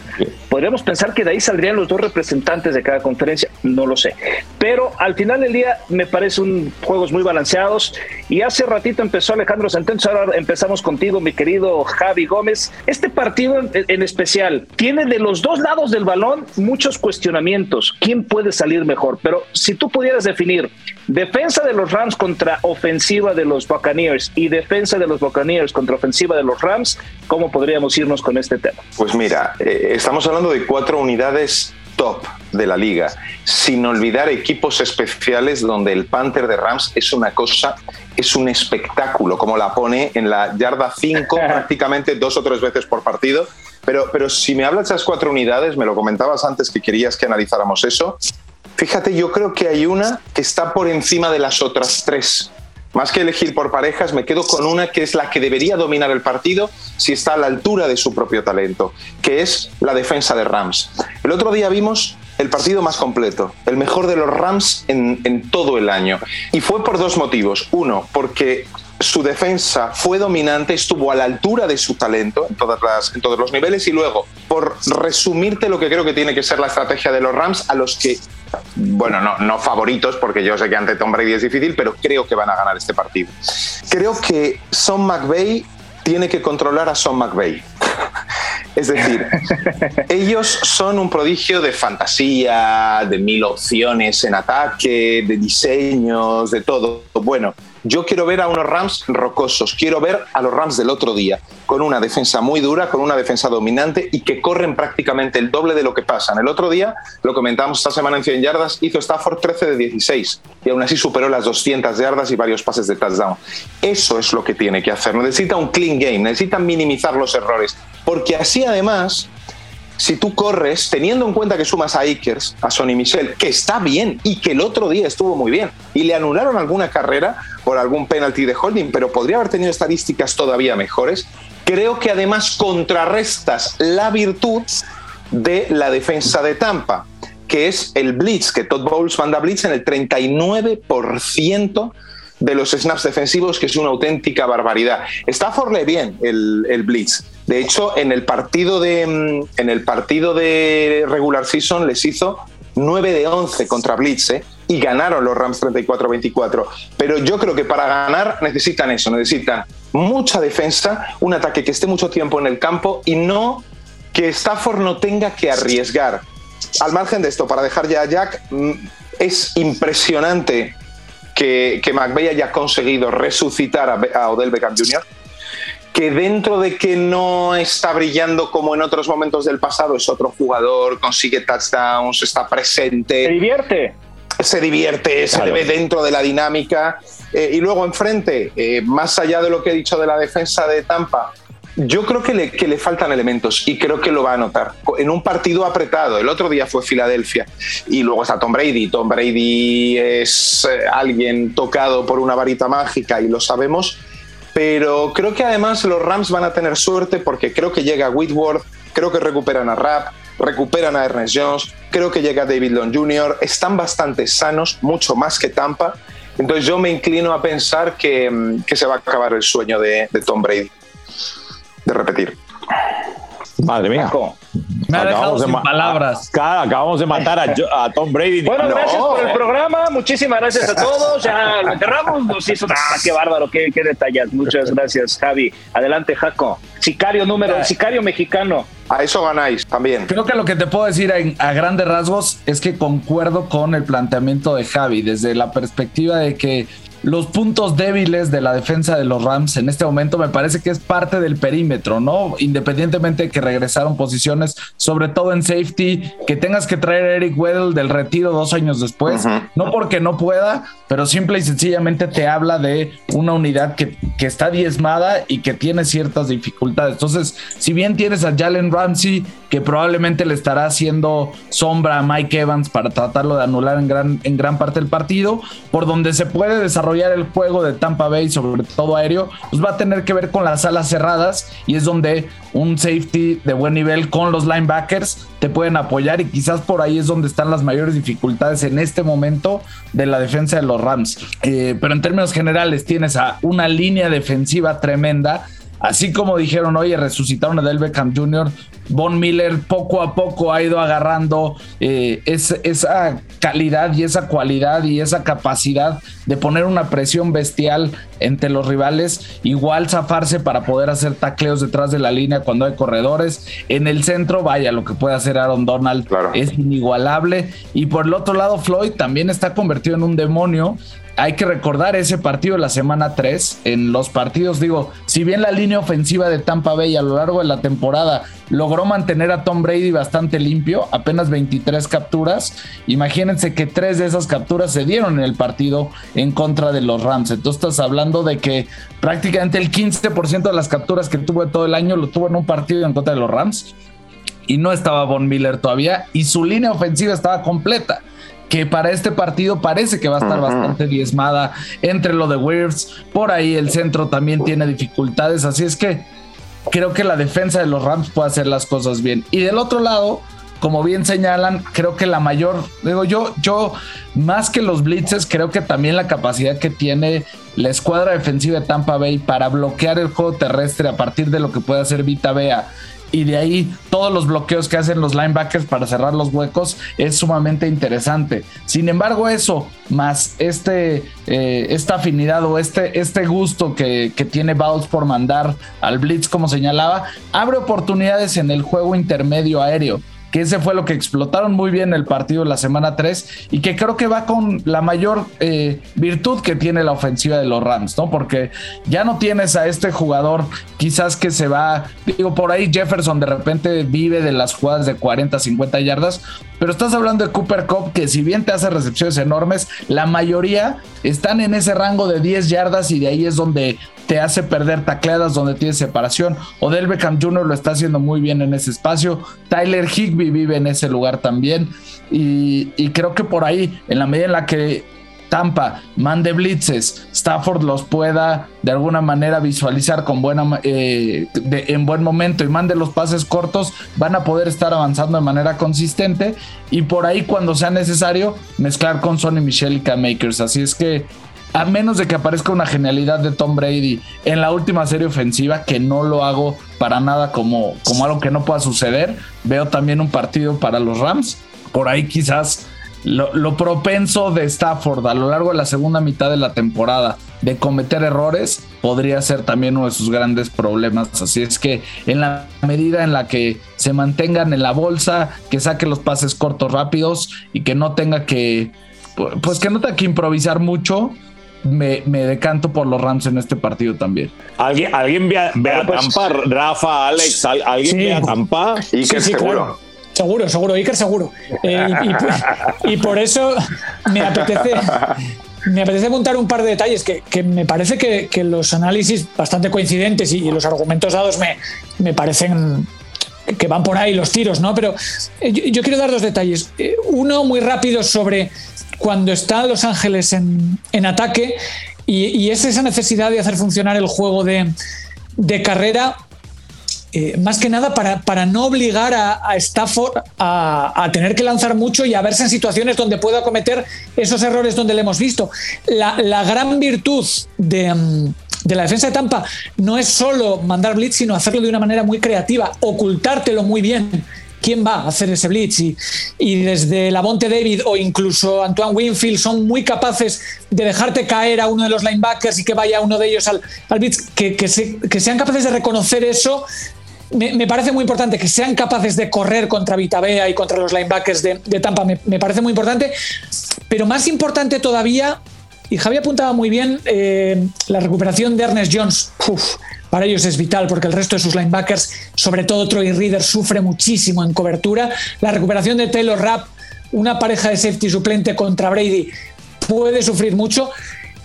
podríamos pensar que de ahí saldrían los dos representantes de cada conferencia, no lo sé. Pero al final del día me parece un juegos muy balanceados y hace ratito empezó Alejandro Santos, ahora empezamos contigo, mi querido Javi Gómez. Este partido en, especial tiene de los dos lados del balón muchos cuestionamientos. ¿Quién puede salir mejor? Pero si tú pudieras definir defensa de los Rams contra ofensiva de los Buccaneers y defensa de los Buccaneers contra ofensiva de los Rams, ¿cómo podríamos irnos con este tema? Pues mira, eh, estamos hablando de cuatro unidades top de la liga, sin olvidar equipos especiales donde el Panther de Rams es una cosa, es un espectáculo, como la pone en la yarda 5 prácticamente dos o tres veces por partido. Pero, pero si me hablas de esas cuatro unidades, me lo comentabas antes que querías que analizáramos eso, fíjate, yo creo que hay una que está por encima de las otras tres más que elegir por parejas, me quedo con una que es la que debería dominar el partido si está a la altura de su propio talento, que es la defensa de Rams. El otro día vimos el partido más completo, el mejor de los Rams en, todo el año. Y fue por dos motivos. Uno, porque su defensa fue dominante, estuvo a la altura de su talento en, todos los niveles y luego, por resumirte lo que creo que tiene que ser la estrategia de los Rams, a los que bueno, no, no favoritos, porque yo sé que ante Tom Brady es difícil, pero creo que van a ganar este partido. Creo que Son McVay tiene que controlar a Son McVay. Es decir, ellos son un prodigio de fantasía, de mil opciones en ataque, de diseños, de todo. Bueno, yo quiero ver a unos Rams rocosos, quiero ver a los Rams del otro día, con una defensa muy dura, con una defensa dominante y que corren prácticamente el doble de lo que pasan. El otro día, lo comentamos esta semana en 100 yardas, hizo Stafford 13 de 16 y aún así superó las 200 yardas y varios pases de touchdown. Eso es lo que tiene que hacer. Necesita un clean game, necesita minimizar los errores, porque así además si tú corres, teniendo en cuenta que sumas a Akers, a Sonny Michel, que está bien y que el otro día estuvo muy bien, y le anularon alguna carrera por algún penalty de holding, pero podría haber tenido estadísticas todavía mejores, creo que además contrarrestas la virtud de la defensa de Tampa, que es el blitz, que Todd Bowles manda blitz en el 39% de los snaps defensivos, que es una auténtica barbaridad. Stafford le bien el, blitz. De hecho, en el partido de mm, en el partido de regular season les hizo 9 de 11 contra blitz ¿eh? y ganaron los Rams 34-24. Pero yo creo que para ganar necesitan eso, necesitan mucha defensa, un ataque que esté mucho tiempo en el campo y no que Stafford no tenga que arriesgar. Al margen de esto, para dejar ya a Jack, mm, es impresionante que, que McVeigh haya conseguido resucitar a, Odell Beckham Jr., que dentro de que no está brillando como en otros momentos del pasado, es otro jugador, consigue touchdowns, está presente. Se divierte. Se divierte, se ve dentro de la dinámica. Eh, y luego enfrente, eh, más allá de lo que he dicho de la defensa de Tampa, yo creo que le, que le, faltan elementos y creo que lo va a notar. En un partido apretado, el otro día fue Filadelfia y luego está Tom Brady. Tom Brady es eh, alguien tocado por una varita mágica y lo sabemos, pero creo que además los Rams van a tener suerte porque creo que llega Whitworth, creo que recuperan a Rap, recuperan a Ernest Jones, creo que llega David Long Jr., están bastante sanos, mucho más que Tampa. Entonces yo me inclino a pensar que, mm, que se va a acabar el sueño de Tom Brady, de repetir. Madre mía. Me ha dejado sin palabras. Claro, acabamos de matar a, Tom Brady. Bueno, No. gracias por el programa. Muchísimas gracias a todos. Ya lo enterramos. Nos hizo. ¡Ah, qué bárbaro! Qué, qué detalles. Muchas gracias, Javi. Adelante, Jaco. Sicario número, sicario mexicano. A eso ganáis también. Creo que lo que te puedo decir en- a, grandes rasgos es que concuerdo con el planteamiento de Javi desde la perspectiva de que los puntos débiles de la defensa de los Rams en este momento me parece que es parte del perímetro, ¿no? Independientemente de que regresaron posiciones, sobre todo en safety, que tengas que traer a Eric Weddle del retiro dos años después, no porque no pueda, pero simple y sencillamente te habla de una unidad que, que está diezmada y que tiene ciertas dificultades. Entonces, si bien tienes a Jalen Ramsey, que probablemente le estará haciendo sombra a Mike Evans para tratarlo de anular en gran, en gran parte del partido, por donde se puede desarrollar el juego de Tampa Bay, sobre todo aéreo, pues va a tener que ver con las alas cerradas y es donde un safety de buen nivel con los linebackers te pueden apoyar y quizás por ahí es donde están las mayores dificultades en este momento de la defensa de los Rams. Eh, pero en términos generales tienes a una línea defensiva tremenda. Así como dijeron, oye, resucitaron a Del Beckham Jr., Von Miller poco a poco ha ido agarrando eh, es- esa calidad y esa cualidad y esa capacidad de poner una presión bestial entre los rivales, igual zafarse para poder hacer tacleos detrás de la línea cuando hay corredores. En el centro, vaya, lo que puede hacer Aaron Donald Claro. es inigualable. Y por el otro lado, Floyd también está convertido en un demonio. Hay que recordar ese partido de la semana 3. En los partidos, digo, si bien la línea ofensiva de Tampa Bay a lo largo de la temporada logró mantener a Tom Brady bastante limpio, apenas 23 capturas, imagínense que tres de esas capturas se dieron en el partido en contra de los Rams. Entonces estás hablando de que prácticamente el 15% de las capturas que tuvo todo el año lo tuvo en un partido en contra de los Rams y no estaba Von Miller todavía y su línea ofensiva estaba completa. Que para este partido parece que va a estar bastante diezmada entre lo de Wirfs. Por ahí el centro también tiene dificultades. Así es que creo que la defensa de los Rams puede hacer las cosas bien. Y del otro lado, como bien señalan, creo que la mayor, digo yo, yo más que los blitzes, creo que también la capacidad que tiene la escuadra defensiva de Tampa Bay para bloquear el juego terrestre a partir de lo que puede hacer Vita Bea y de ahí todos los bloqueos que hacen los linebackers para cerrar los huecos es sumamente interesante. Sin embargo, eso más este eh, esta afinidad o este, este gusto que, que tiene Bowles por mandar al Blitz, como señalaba, abre oportunidades en el juego intermedio aéreo que ese fue lo que explotaron muy bien el partido de la semana 3 y que creo que va con la mayor eh, virtud que tiene la ofensiva de los Rams, ¿no? Porque ya no tienes a este jugador quizás que se va, digo, por ahí Jefferson de repente vive de las jugadas de 40, 50 yardas, pero estás hablando de Cooper Cup que si bien te hace recepciones enormes, la mayoría están en ese rango de 10 yardas y de ahí es donde te hace perder tacleadas donde tienes separación. Odell Beckham Jr. lo está haciendo muy bien en ese espacio. Tyler Higby vive en ese lugar también. Y, y creo que por ahí, en la medida en la que Tampa mande blitzes, Stafford los pueda de alguna manera visualizar con buena eh, en buen momento y mande los pases cortos, van a poder estar avanzando de manera consistente y por ahí cuando sea necesario mezclar con Sonny Michel y Cam Makers. Así es que a menos de que aparezca una genialidad de Tom Brady en la última serie ofensiva, que no lo hago para nada como, como algo que no pueda suceder, veo también un partido para los Rams. Por ahí quizás lo, lo propenso de Stafford a lo largo de la segunda mitad de la temporada de cometer errores podría ser también uno de sus grandes problemas. Así es que en la medida en la que se mantengan en la bolsa, que saque los pases cortos rápidos y que no tenga que, pues que no tenga que improvisar mucho, me, me decanto por los Rams en este partido también. ¿Alguien, alguien ve a, ve a Bueno, pues- Tampa? Rafa, Alex, ¿al- ¿alguien Sí. ve a Tampa? Y que Sí, sí, seguro. claro. Seguro, seguro, Iker seguro. Eh, y, por eso me apetece, me apetece apuntar un par de detalles que, que me parece que, los análisis bastante coincidentes y, los argumentos dados me, me parecen que van por ahí los tiros, ¿no? Pero eh, yo, yo quiero dar dos detalles. Eh, Uno muy rápido sobre cuando está Los Ángeles en, en ataque y, y es esa necesidad de hacer funcionar el juego de, de carrera eh, más que nada para, para no obligar a, Stafford a, tener que lanzar mucho y a verse en situaciones donde pueda cometer esos errores donde le hemos visto. La, gran virtud de, mm, de, la defensa de Tampa no es solo mandar blitz, sino hacerlo de una manera muy creativa, ocultártelo muy bien quién va a hacer ese blitz. Y, y desde Lavonte David o incluso Antoine Winfield son muy capaces de dejarte caer a uno de los linebackers y que vaya uno de ellos al, al blitz, que, que, sean capaces de reconocer eso. Me, parece muy importante que sean capaces de correr contra Vitabea y contra los linebackers de, Tampa. Me, parece muy importante. Pero más importante todavía, y Javi apuntaba muy bien, eh, la recuperación de Ernest Jones. Para ellos es vital porque el resto de sus linebackers, sobre todo Troy Reader, sufre muchísimo en cobertura. La recuperación de Taylor Rapp, una pareja de safety suplente contra Brady, puede sufrir mucho.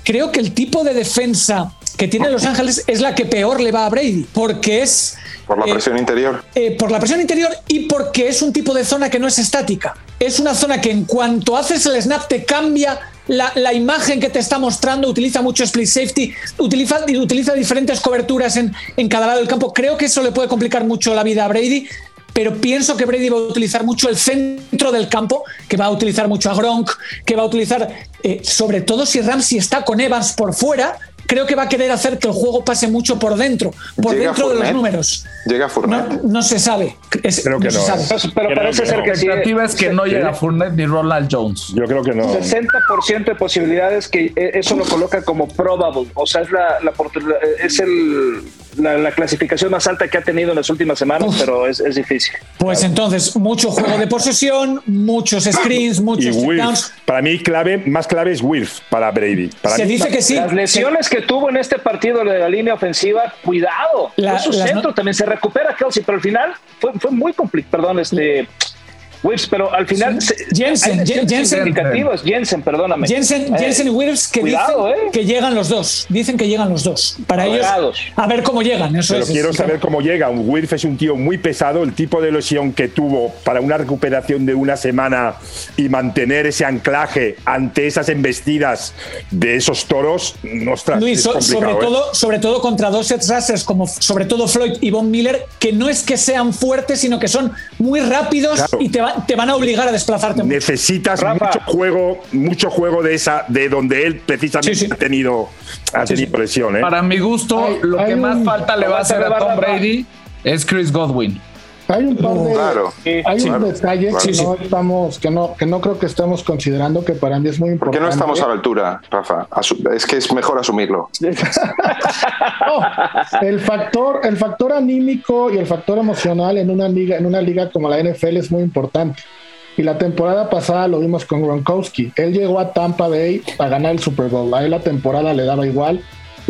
Creo que el tipo de defensa que tiene Los Ángeles es la que peor le va a Brady, porque es... Por la eh, presión interior. Eh, por la presión interior y porque es un tipo de zona que no es estática. Es una zona que en cuanto haces el snap te cambia la, imagen que te está mostrando, utiliza mucho split safety, utiliza, utiliza diferentes coberturas en, en cada lado del campo. Creo que eso le puede complicar mucho la vida a Brady pero pienso que Brady va a utilizar mucho el centro del campo, que va a utilizar mucho a Gronk, que va a utilizar, eh, sobre todo si Ramsey está con Evans por fuera, creo que va a querer hacer que el juego pase mucho por dentro, por dentro de los números. Llega Fournette. No, se sabe. creo que no. Pero parece ser que La expectativa es que no llega Fournette ni Ronald Jones. Yo creo que no. 60% de posibilidades que e, eso lo coloca como probable. O sea, es la, la es el la, clasificación más alta que ha tenido en las últimas semanas, pero es, difícil. Pues entonces, mucho juego de posesión, muchos screens, muchos Para mí, clave, más clave es Wilf para Brady. Se dice que sí. Las lesiones que tuvo en este partido de la línea ofensiva, cuidado. su centro también se recupera Kelsey, pero al final fue, fue muy complicado. Perdón, este. Wirfs, pero al final. Jensen, Jensen. Jensen, perdóname. Jensen, eh, Jensen y Wirfs que dicen eh. que llegan los dos. Dicen que llegan los dos. Para ellos, a ver cómo llegan. Eso pero quiero saber cómo llega. Un Wirfs es un tío muy pesado. El tipo de lesión que tuvo para una recuperación de una semana y mantener ese anclaje ante esas embestidas de esos toros, ostras, Luis, sobre, ¿eh? todo, sobre todo contra dos set como sobre todo Floyd y Von Miller, que no es que sean fuertes, sino que son muy rápidos y te van te van a obligar a desplazarte. Necesitas mucho juego, mucho juego de esa, de donde él precisamente ha tenido, ha tenido presión. ¿eh? Para mi gusto, lo que más falta le va a hacer a Tom Brady es Chris Godwin. Hay un par de, claro. hay un detalle que no estamos, que no, que no creo que estemos considerando que para mí es muy importante. ¿Por qué no estamos a la altura, Rafa? Es que es mejor asumirlo. el factor, el factor anímico y el factor emocional en una liga, en una liga como la NFL es muy importante. Y la temporada pasada lo vimos con Gronkowski. Él llegó a Tampa Bay a ganar el Super Bowl. A él la temporada le daba igual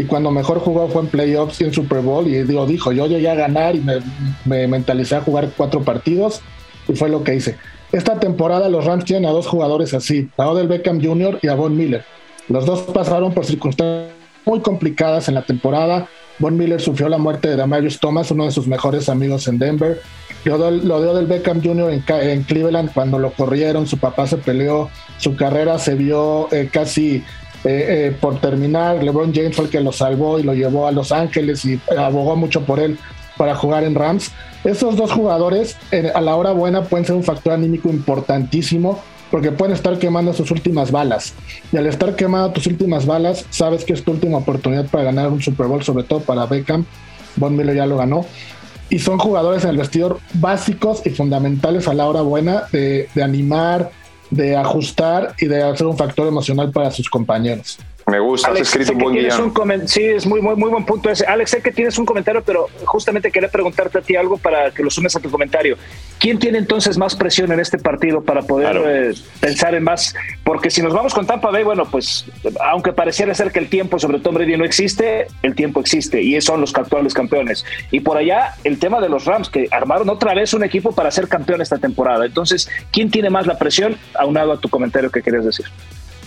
y cuando mejor jugó fue en playoffs y en Super Bowl y digo, dijo, yo llegué a ganar y me, me, mentalicé a jugar cuatro partidos y fue lo que hice. Esta temporada los Rams tienen a dos jugadores así, a Odell Beckham Jr. y a Von Miller. Los dos pasaron por circunstancias muy complicadas en la temporada. Von Miller sufrió la muerte de Damarius Thomas, uno de sus mejores amigos en Denver. Lo de, Odell Beckham Jr. En, Cleveland, cuando lo corrieron, su papá se peleó, su carrera se vio eh, casi eh, eh, por terminar, LeBron James fue el que lo salvó y lo llevó a Los Ángeles y abogó mucho por él para jugar en Rams. Esos dos jugadores a la hora buena pueden ser un factor anímico importantísimo porque pueden estar quemando sus últimas balas. Y al estar quemando tus últimas balas, sabes que es tu última oportunidad para ganar un Super Bowl, sobre todo para Beckham. Von Miller ya lo ganó. Y son jugadores en el vestidor básicos y fundamentales a la hora buena de, de animar, de ajustar y de hacer un factor emocional para sus compañeros. Me gusta, has escrito un buen guion. sí, es muy, muy, muy buen punto ese. Alex, sé que tienes un comentario, pero justamente quería preguntarte a ti algo para que lo sumes a tu comentario. ¿Quién tiene entonces más presión en este partido para poder eh, pensar en más? Porque si nos vamos con Tampa Bay, bueno, pues aunque pareciera ser que el tiempo sobre Tom Brady no existe, el tiempo existe y son los actuales campeones. Y por allá el tema de los Rams, que armaron otra vez un equipo para ser campeón esta temporada. Entonces, ¿quién tiene más la presión? Aunado a tu comentario que querías decir.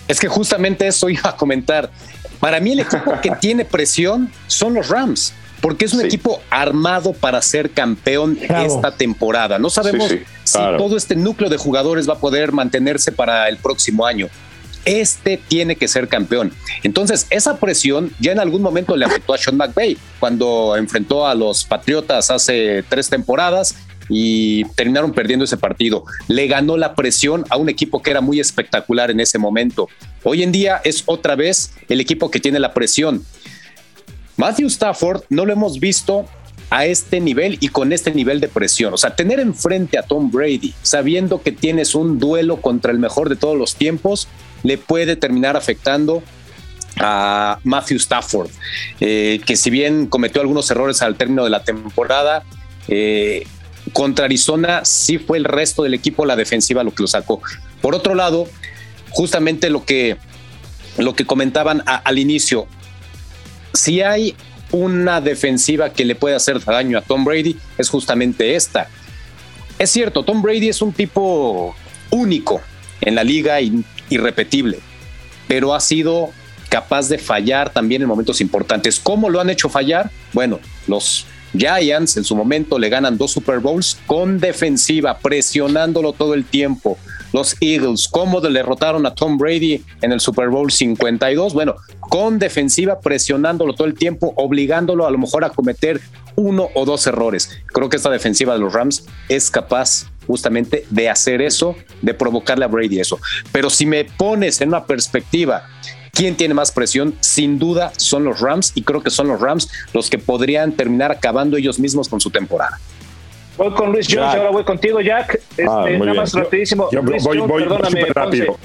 Es que justamente eso iba a comentar. Para mí el equipo que tiene presión son los Rams, porque es un equipo armado para ser campeón esta temporada. No sabemos si todo este núcleo de jugadores va a poder mantenerse para el próximo año. este tiene que ser campeón. Entonces, esa presión ya en algún momento le afectó a Sean McVay cuando enfrentó a los Patriotas hace tres temporadas y terminaron perdiendo ese partido. Le ganó la presión a un equipo que era muy espectacular en ese momento. Hoy en día es otra vez el equipo que tiene la presión. Matthew Stafford no lo hemos visto a este nivel y con este nivel de presión. O sea, tener enfrente a Tom Brady, sabiendo que tienes un duelo contra el mejor de todos los tiempos, le puede terminar afectando a Matthew Stafford, eh, que si bien cometió algunos errores al término de la temporada, eh, contra Arizona sí fue el resto del equipo, la defensiva, lo que lo sacó. Por otro lado, justamente lo que, lo que comentaban al inicio, si hay una defensiva que le puede hacer daño a Tom Brady, es justamente esta. Es cierto, Tom Brady es un tipo único en la liga, irrepetible, pero ha sido capaz de fallar también en momentos importantes. ¿Cómo lo han hecho fallar? Bueno, los Giants en su momento le ganan dos Super Bowls con defensiva, presionándolo todo el tiempo. Los Eagles, cómo derrotaron a Tom Brady en el Super Bowl 52, bueno, con defensiva, presionándolo todo el tiempo, obligándolo a lo mejor a cometer uno o dos errores. Creo que esta defensiva de los Rams es capaz justamente de hacer eso, de provocarle a Brady eso. Pero si me pones en una perspectiva ¿Quién tiene más presión? Sin duda son los Rams y creo que son los Rams los que podrían terminar acabando ellos mismos con su temporada. Voy con Luis Jones, ahora voy contigo, Jack. Ah, este, nada más rapidísimo. voy, perdóname, rápido.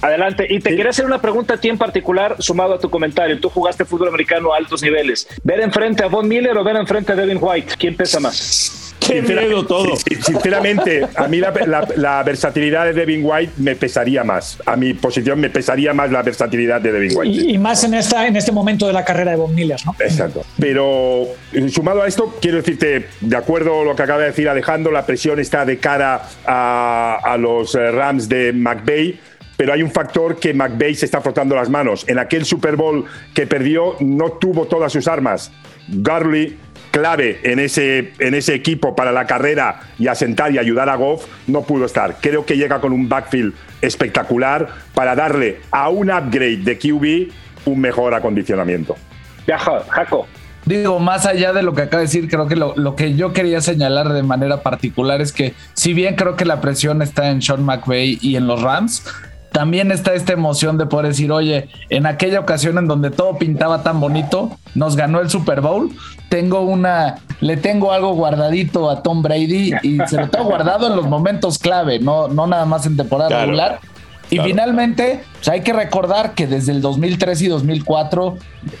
Adelante. Y te quería hacer una pregunta a ti en particular, sumado a tu comentario. Tú jugaste fútbol americano a altos niveles. ¿Ver enfrente a Von Miller o ver enfrente a Devin White? ¿Quién pesa más? Qué miedo todo. Sinceramente, a mí la, versatilidad de Devin White me pesaría más. A mi posición me pesaría más la versatilidad de Devin White. Y, más en, esta, en este momento de la carrera de Von Miller, ¿no? Exacto. Pero eh, sumado a esto, quiero decirte, de acuerdo a lo que acaba de decir Alejandro, la presión está de cara a, a los eh, Rams de McVeigh pero hay un factor que McVeigh se está frotando las manos. En aquel Super Bowl que perdió no tuvo todas sus armas. Garley clave en ese, en ese equipo para la carrera y asentar y ayudar a Goff, no pudo estar. Creo que llega con un backfield espectacular para darle a un upgrade de QB un mejor acondicionamiento. Viaja, Jaco. Digo, más allá de lo que acaba de decir, creo que lo, lo, que yo quería señalar de manera particular es que, si bien creo que la presión está en Sean McVay y en los Rams, también está esta emoción de poder decir, oye, en aquella ocasión en donde todo pintaba tan bonito, nos ganó el Super Bowl, tengo una, le tengo algo guardadito a Tom Brady y se lo tengo guardado en los momentos clave, no, no nada más en temporada regular. Y finalmente, pues, hay que recordar que desde el 2003 y 2004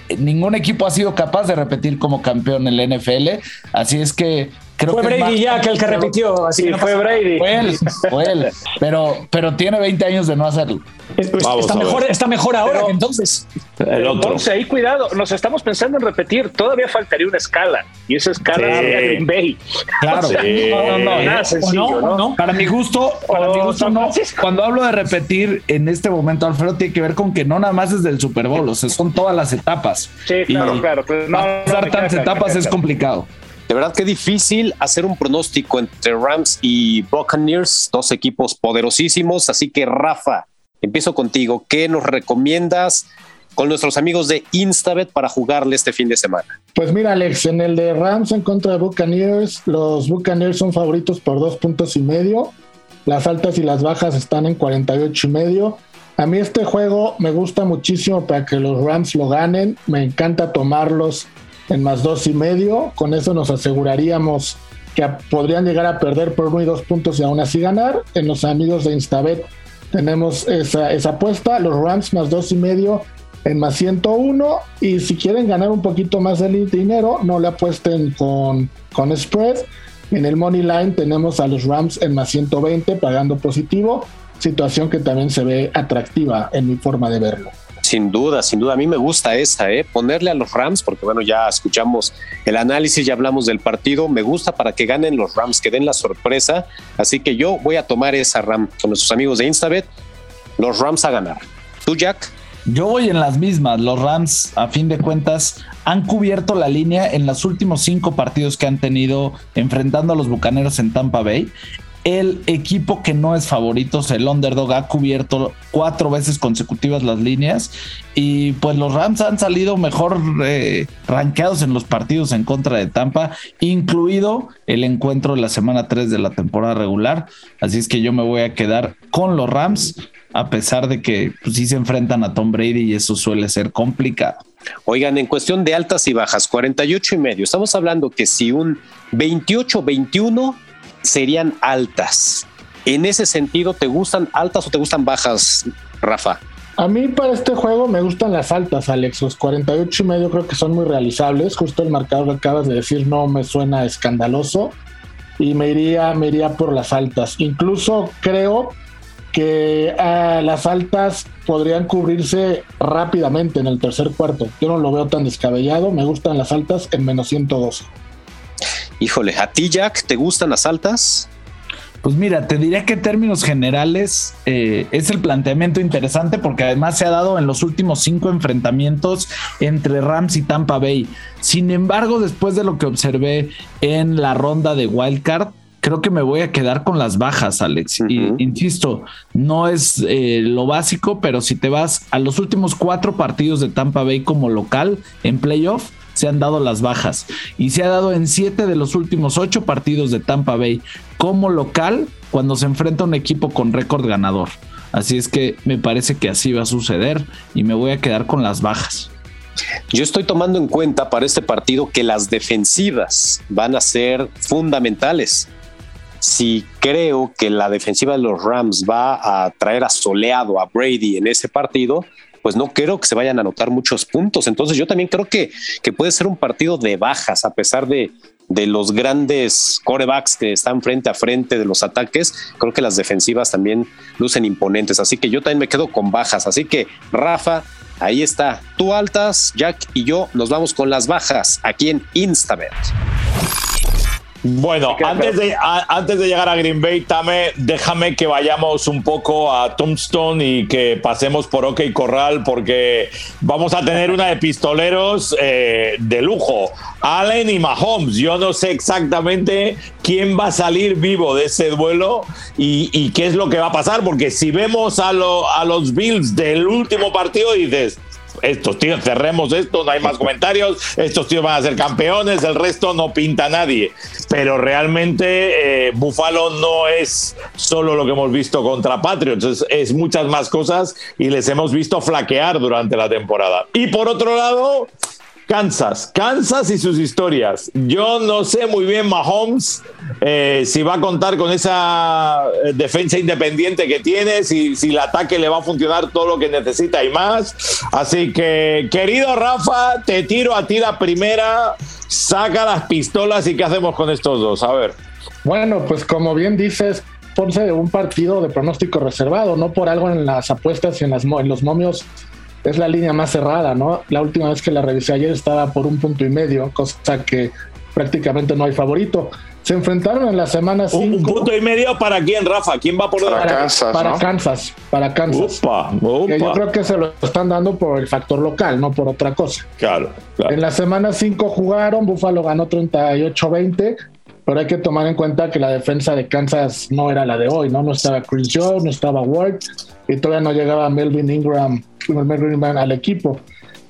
eh, ningún equipo ha sido capaz de repetir como campeón en la NFL. Así es que fue Brady ya que el que repitió, así que fue Brady. Fue él, fue él. Pero, pero tiene 20 años de no hacerlo. Pues, está, mejor, está mejor ahora que entonces. El otro. Entonces, ahí cuidado, nos estamos pensando en repetir, todavía faltaría una escala, y esa escala es Green Bay. Claro. no, no, no, nada sencillo, no, Para mi gusto, para mi gusto no. Cuando hablo de repetir en este momento, Alfredo, tiene que ver con que no nada más es del Super Bowl, o sea, son todas las etapas. Sí, claro, claro. no, dar tantas etapas es complicado. De verdad que difícil hacer un pronóstico entre Rams y Buccaneers, dos equipos poderosísimos. Así que, Rafa, empiezo contigo. ¿Qué nos recomiendas con nuestros amigos de Instabet para jugarle este fin de semana? Pues mira, Alex, en el de Rams en contra de Buccaneers, los Buccaneers son favoritos por dos puntos y medio. Las altas y las bajas están en 48 y medio. A mí este juego me gusta muchísimo para que los Rams lo ganen. Me encanta tomarlos en más dos y medio. Con eso nos aseguraríamos que podrían llegar a perder por uno y dos puntos y aún así ganar. En los amigos de Instabet tenemos esa, esa apuesta, los Rams más dos y medio en más 101 y si quieren ganar un poquito más de dinero, no le apuesten con, con spread. En el Money Line tenemos a los Rams en más 120 pagando positivo, situación que también se ve atractiva en mi forma de verlo. Sin duda, sin duda. A mí me gusta esa, ¿eh? ponerle a los Rams, porque bueno, ya escuchamos el análisis, ya hablamos del partido. Me gusta para que ganen los Rams, que den la sorpresa. Así que yo voy a tomar esa Ram con nuestros amigos de Instabet. Los Rams a ganar. ¿Tú, Jack? Yo voy en las mismas. Los Rams, a fin de cuentas, han cubierto la línea en los últimos cinco partidos que han tenido enfrentando a los Bucaneros en Tampa Bay. El equipo que no es favorito, el underdog, ha cubierto cuatro veces consecutivas las líneas y pues los Rams han salido mejor eh, rankeados en los partidos en contra de Tampa, incluido el encuentro de la semana 3 de la temporada regular. Así es que yo me voy a quedar con los Rams, a pesar de que pues, sí se enfrentan a Tom Brady y eso suele ser complicado. Oigan, en cuestión de altas y bajas, 48 y medio, estamos hablando que si un 28-21 serían altas. En ese sentido, ¿te gustan altas o te gustan bajas, Rafa? A mí para este juego me gustan las altas, Alex. Los 48 y medio creo que son muy realizables. Justo el marcador que acabas de decir no me suena escandaloso. Y me iría, me iría por las altas. Incluso creo que ah, las altas podrían cubrirse rápidamente en el tercer cuarto. Yo no lo veo tan descabellado. Me gustan las altas en menos 112. Híjole, ¿a ti, Jack, te gustan las altas? Pues mira, te diría que en términos generales eh, es el planteamiento interesante porque además se ha dado en los últimos cinco enfrentamientos entre Rams y Tampa Bay. Sin embargo, después de lo que observé en la ronda de Wildcard, creo que me voy a quedar con las bajas, Alex. Y insisto, no es eh, lo básico, pero si te vas a los últimos cuatro partidos de Tampa Bay como local en playoff, se han dado las bajas y se ha dado en siete de los últimos ocho partidos de Tampa Bay como local cuando se enfrenta a un equipo con récord ganador. Así es que me parece que así va a suceder y me voy a quedar con las bajas. Yo estoy tomando en cuenta para este partido que las defensivas van a ser fundamentales. Si creo que la defensiva de los Rams va a traer a soleado a Brady en ese partido, pues no creo que se vayan a anotar muchos puntos. Entonces yo también creo que, que puede ser un partido de bajas, a pesar de, de los grandes corebacks que están frente a frente de los ataques, creo que las defensivas también lucen imponentes. Así que yo también me quedo con bajas. Así que, Rafa, ahí está. Tú altas, Jack y yo nos vamos con las bajas aquí en Instabet. Bueno, antes de, antes de llegar a Green Bay, Tame, déjame que vayamos un poco a Tombstone y que pasemos por OK Corral porque vamos a tener una de pistoleros eh, de lujo. Allen y Mahomes. Yo no sé exactamente quién va a salir vivo de ese duelo y, qué es lo que va a pasar, porque si vemos a, a los Bills del último partido, dices, estos tíos, cerremos esto, no hay más comentarios, estos tíos van a ser campeones, el resto no pinta nadie. Pero realmente eh, Buffalo no es solo lo que hemos visto contra Patriots, es, es muchas más cosas y les hemos visto flaquear durante la temporada. Y por otro lado, Kansas, Kansas y sus historias. Yo no sé muy bien Mahomes eh, si va a contar con esa eh, defensa independiente que tiene, si, si el ataque le va a funcionar todo lo que necesita y más. Así que, querido Rafa, te tiro a ti la primera, saca las pistolas y qué hacemos con estos dos. A ver. Bueno, pues como bien dices, ponse un partido de pronóstico reservado, no por algo en las apuestas y en los momios es la línea más cerrada, ¿no? La última vez que la revisé ayer estaba por un punto y medio, cosa que prácticamente no hay favorito. Se enfrentaron en la semana 5. ¿Un punto y medio para quién, Rafa? ¿Quién va por para, Kansas? Para Kansas, para Kansas. Yo creo que se lo están dando por el factor local, no por otra cosa. Claro. claro. En la semana 5 jugaron, Buffalo ganó 38-20, pero hay que tomar en cuenta que la defensa de Kansas no era la de hoy, ¿no? No estaba Chris Jones, no estaba Ward, y todavía no llegaba Melvin Ingram al equipo.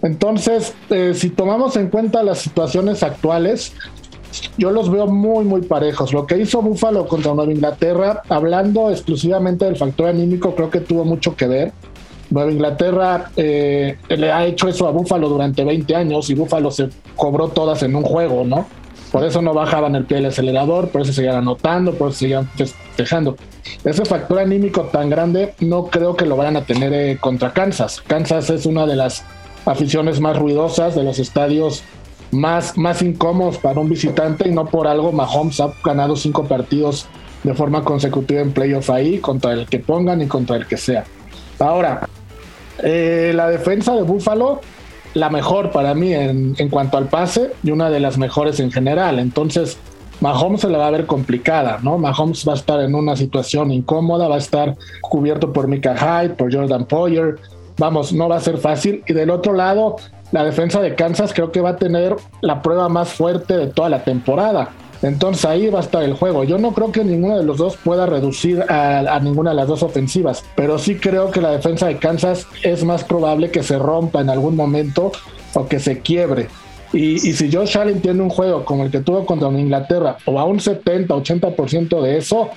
Entonces, eh, si tomamos en cuenta las situaciones actuales, yo los veo muy, muy parejos. Lo que hizo Buffalo contra Nueva Inglaterra, hablando exclusivamente del factor anímico, creo que tuvo mucho que ver. Nueva Inglaterra eh, le ha hecho eso a Buffalo durante 20 años y Buffalo se cobró todas en un juego, ¿no? Por eso no bajaban el pie del acelerador, por eso seguían anotando, por eso seguían festejando. Ese factor anímico tan grande no creo que lo vayan a tener eh, contra Kansas. Kansas es una de las aficiones más ruidosas, de los estadios más, más incómodos para un visitante y no por algo Mahomes ha ganado cinco partidos de forma consecutiva en playoff ahí, contra el que pongan y contra el que sea. Ahora, eh, la defensa de Buffalo la mejor para mí en, cuanto al pase y una de las mejores en general. Entonces, Mahomes se la va a ver complicada, ¿no? Mahomes va a estar en una situación incómoda, va a estar cubierto por Mika Hyde, por Jordan Poyer. Vamos, no va a ser fácil. Y del otro lado, la defensa de Kansas creo que va a tener la prueba más fuerte de toda la temporada. Entonces ahí va a estar el juego. Yo no creo que ninguno de los dos pueda reducir a, ninguna de las dos ofensivas, pero sí creo que la defensa de Kansas es más probable que se rompa en algún momento o que se quiebre. Y, si Josh Allen tiene un juego como el que tuvo contra Inglaterra o a un 70-80% de eso,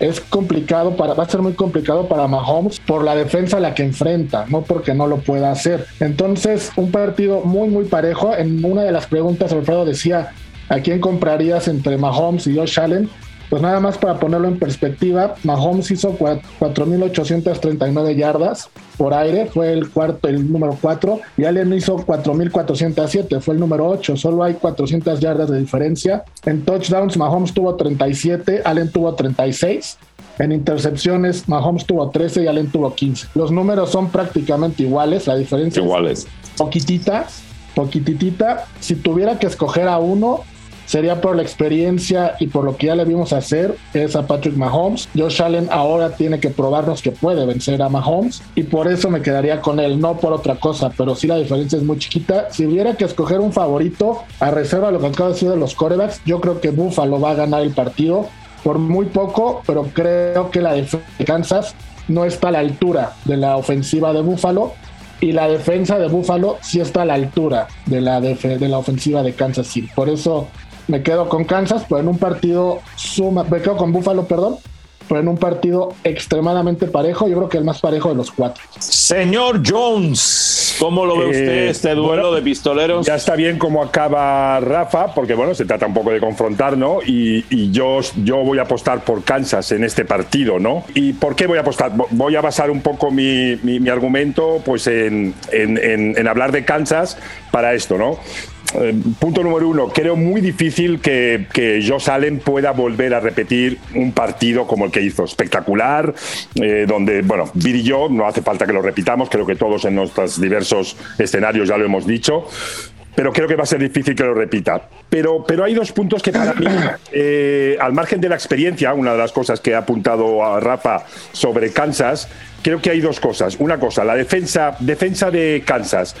es complicado para, va a ser muy complicado para Mahomes por la defensa a la que enfrenta, no porque no lo pueda hacer. Entonces, un partido muy, muy parejo. En una de las preguntas, Alfredo decía, ¿a quién comprarías entre Mahomes y Josh Allen? Pues nada más para ponerlo en perspectiva, Mahomes hizo 4.839 yardas por aire, fue el cuarto, el número 4, y Allen hizo 4.407, fue el número 8, solo hay 400 yardas de diferencia. En touchdowns, Mahomes tuvo 37, Allen tuvo 36. En intercepciones, Mahomes tuvo 13 y Allen tuvo 15. Los números son prácticamente iguales, la diferencia iguales. es poquitita, poquititita. Si tuviera que escoger a uno, sería por la experiencia y por lo que ya le vimos hacer, es a Patrick Mahomes. Josh Allen ahora tiene que probarnos que puede vencer a Mahomes y por eso me quedaría con él, no por otra cosa, pero sí la diferencia es muy chiquita. Si hubiera que escoger un favorito a reserva lo que acabo de decir de los corebacks, yo creo que Buffalo va a ganar el partido por muy poco, pero creo que la defensa de Kansas no está a la altura de la ofensiva de Buffalo y la defensa de Buffalo sí está a la altura de la, de la ofensiva de Kansas City. Por eso me quedo con Kansas, pero en un partido suma, me quedo con Buffalo, perdón, pero en un partido extremadamente parejo, yo creo que el más parejo de los cuatro. Señor Jones, ¿cómo lo ve usted eh, este duelo de pistoleros? Ya está bien cómo acaba Rafa, porque bueno, se trata un poco de confrontar, ¿no? Y, yo, yo voy a apostar por Kansas en este partido, ¿no? ¿Y por qué voy a apostar? Voy a basar un poco mi, mi, argumento pues en, en, en hablar de Kansas para esto, ¿no? Eh, punto número uno, creo muy difícil que, que Josh Allen pueda volver a repetir un partido como el que hizo, espectacular, eh, donde, bueno, Bill y yo, no hace falta que lo repitamos, creo que todos en nuestros diversos escenarios ya lo hemos dicho, pero creo que va a ser difícil que lo repita. Pero, pero hay dos puntos que para mí, eh, al margen de la experiencia, una de las cosas que ha apuntado a Rafa sobre Kansas, creo que hay dos cosas. Una cosa, la defensa, defensa de Kansas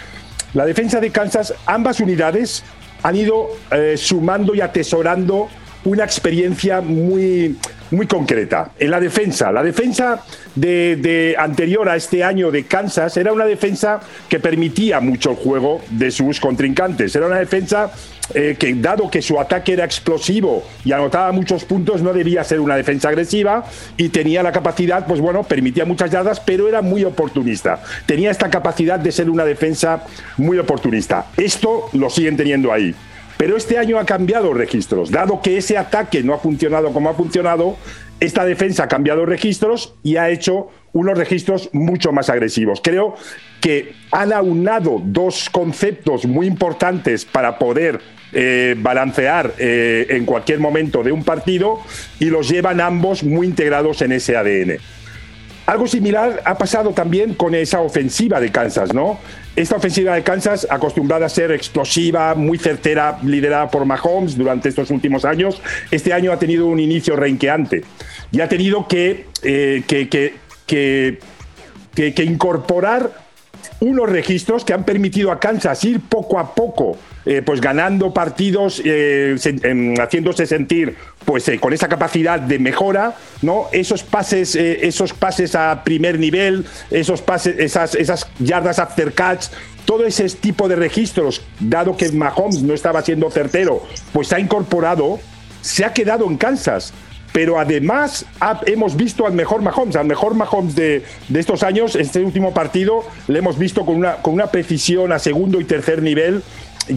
la defensa de Kansas, ambas unidades han ido eh, sumando y atesorando una experiencia muy, muy concreta. En la defensa, la defensa de, anterior a este año de Kansas era una defensa que permitía mucho el juego de sus contrincantes. Era una defensa eh, que, dado que su ataque era explosivo y anotaba muchos puntos, no debía ser una defensa agresiva y tenía la capacidad, pues bueno, permitía muchas yardas, pero era muy oportunista. Tenía esta capacidad de ser una defensa muy oportunista. Esto lo siguen teniendo ahí. Pero este año ha cambiado registros. Dado que ese ataque no ha funcionado como ha funcionado, esta defensa ha cambiado registros y ha hecho unos registros mucho más agresivos. Creo que han aunado dos conceptos muy importantes para poder eh, balancear eh, en cualquier momento de un partido y los llevan ambos muy integrados en ese ADN. Algo similar ha pasado también con esa ofensiva de Kansas, ¿no? Esta ofensiva de Kansas, acostumbrada a ser explosiva, muy certera, liderada por Mahomes durante estos últimos años, este año ha tenido un inicio reinqueante y ha tenido que, eh, que incorporar unos registros que han permitido a Kansas ir poco a poco, eh, pues ganando partidos, eh, haciéndose sentir pues eh, con esa capacidad de mejora, ¿no? Esos pases, esos pases a primer nivel, esos pases, esas, esas yardas after catch, todo ese tipo de registros, dado que Mahomes no estaba siendo certero, pues ha incorporado, se ha quedado en Kansas pero además hemos visto al mejor Mahomes, al mejor Mahomes de, estos años, este último partido le hemos visto con una, con una precisión a segundo y tercer nivel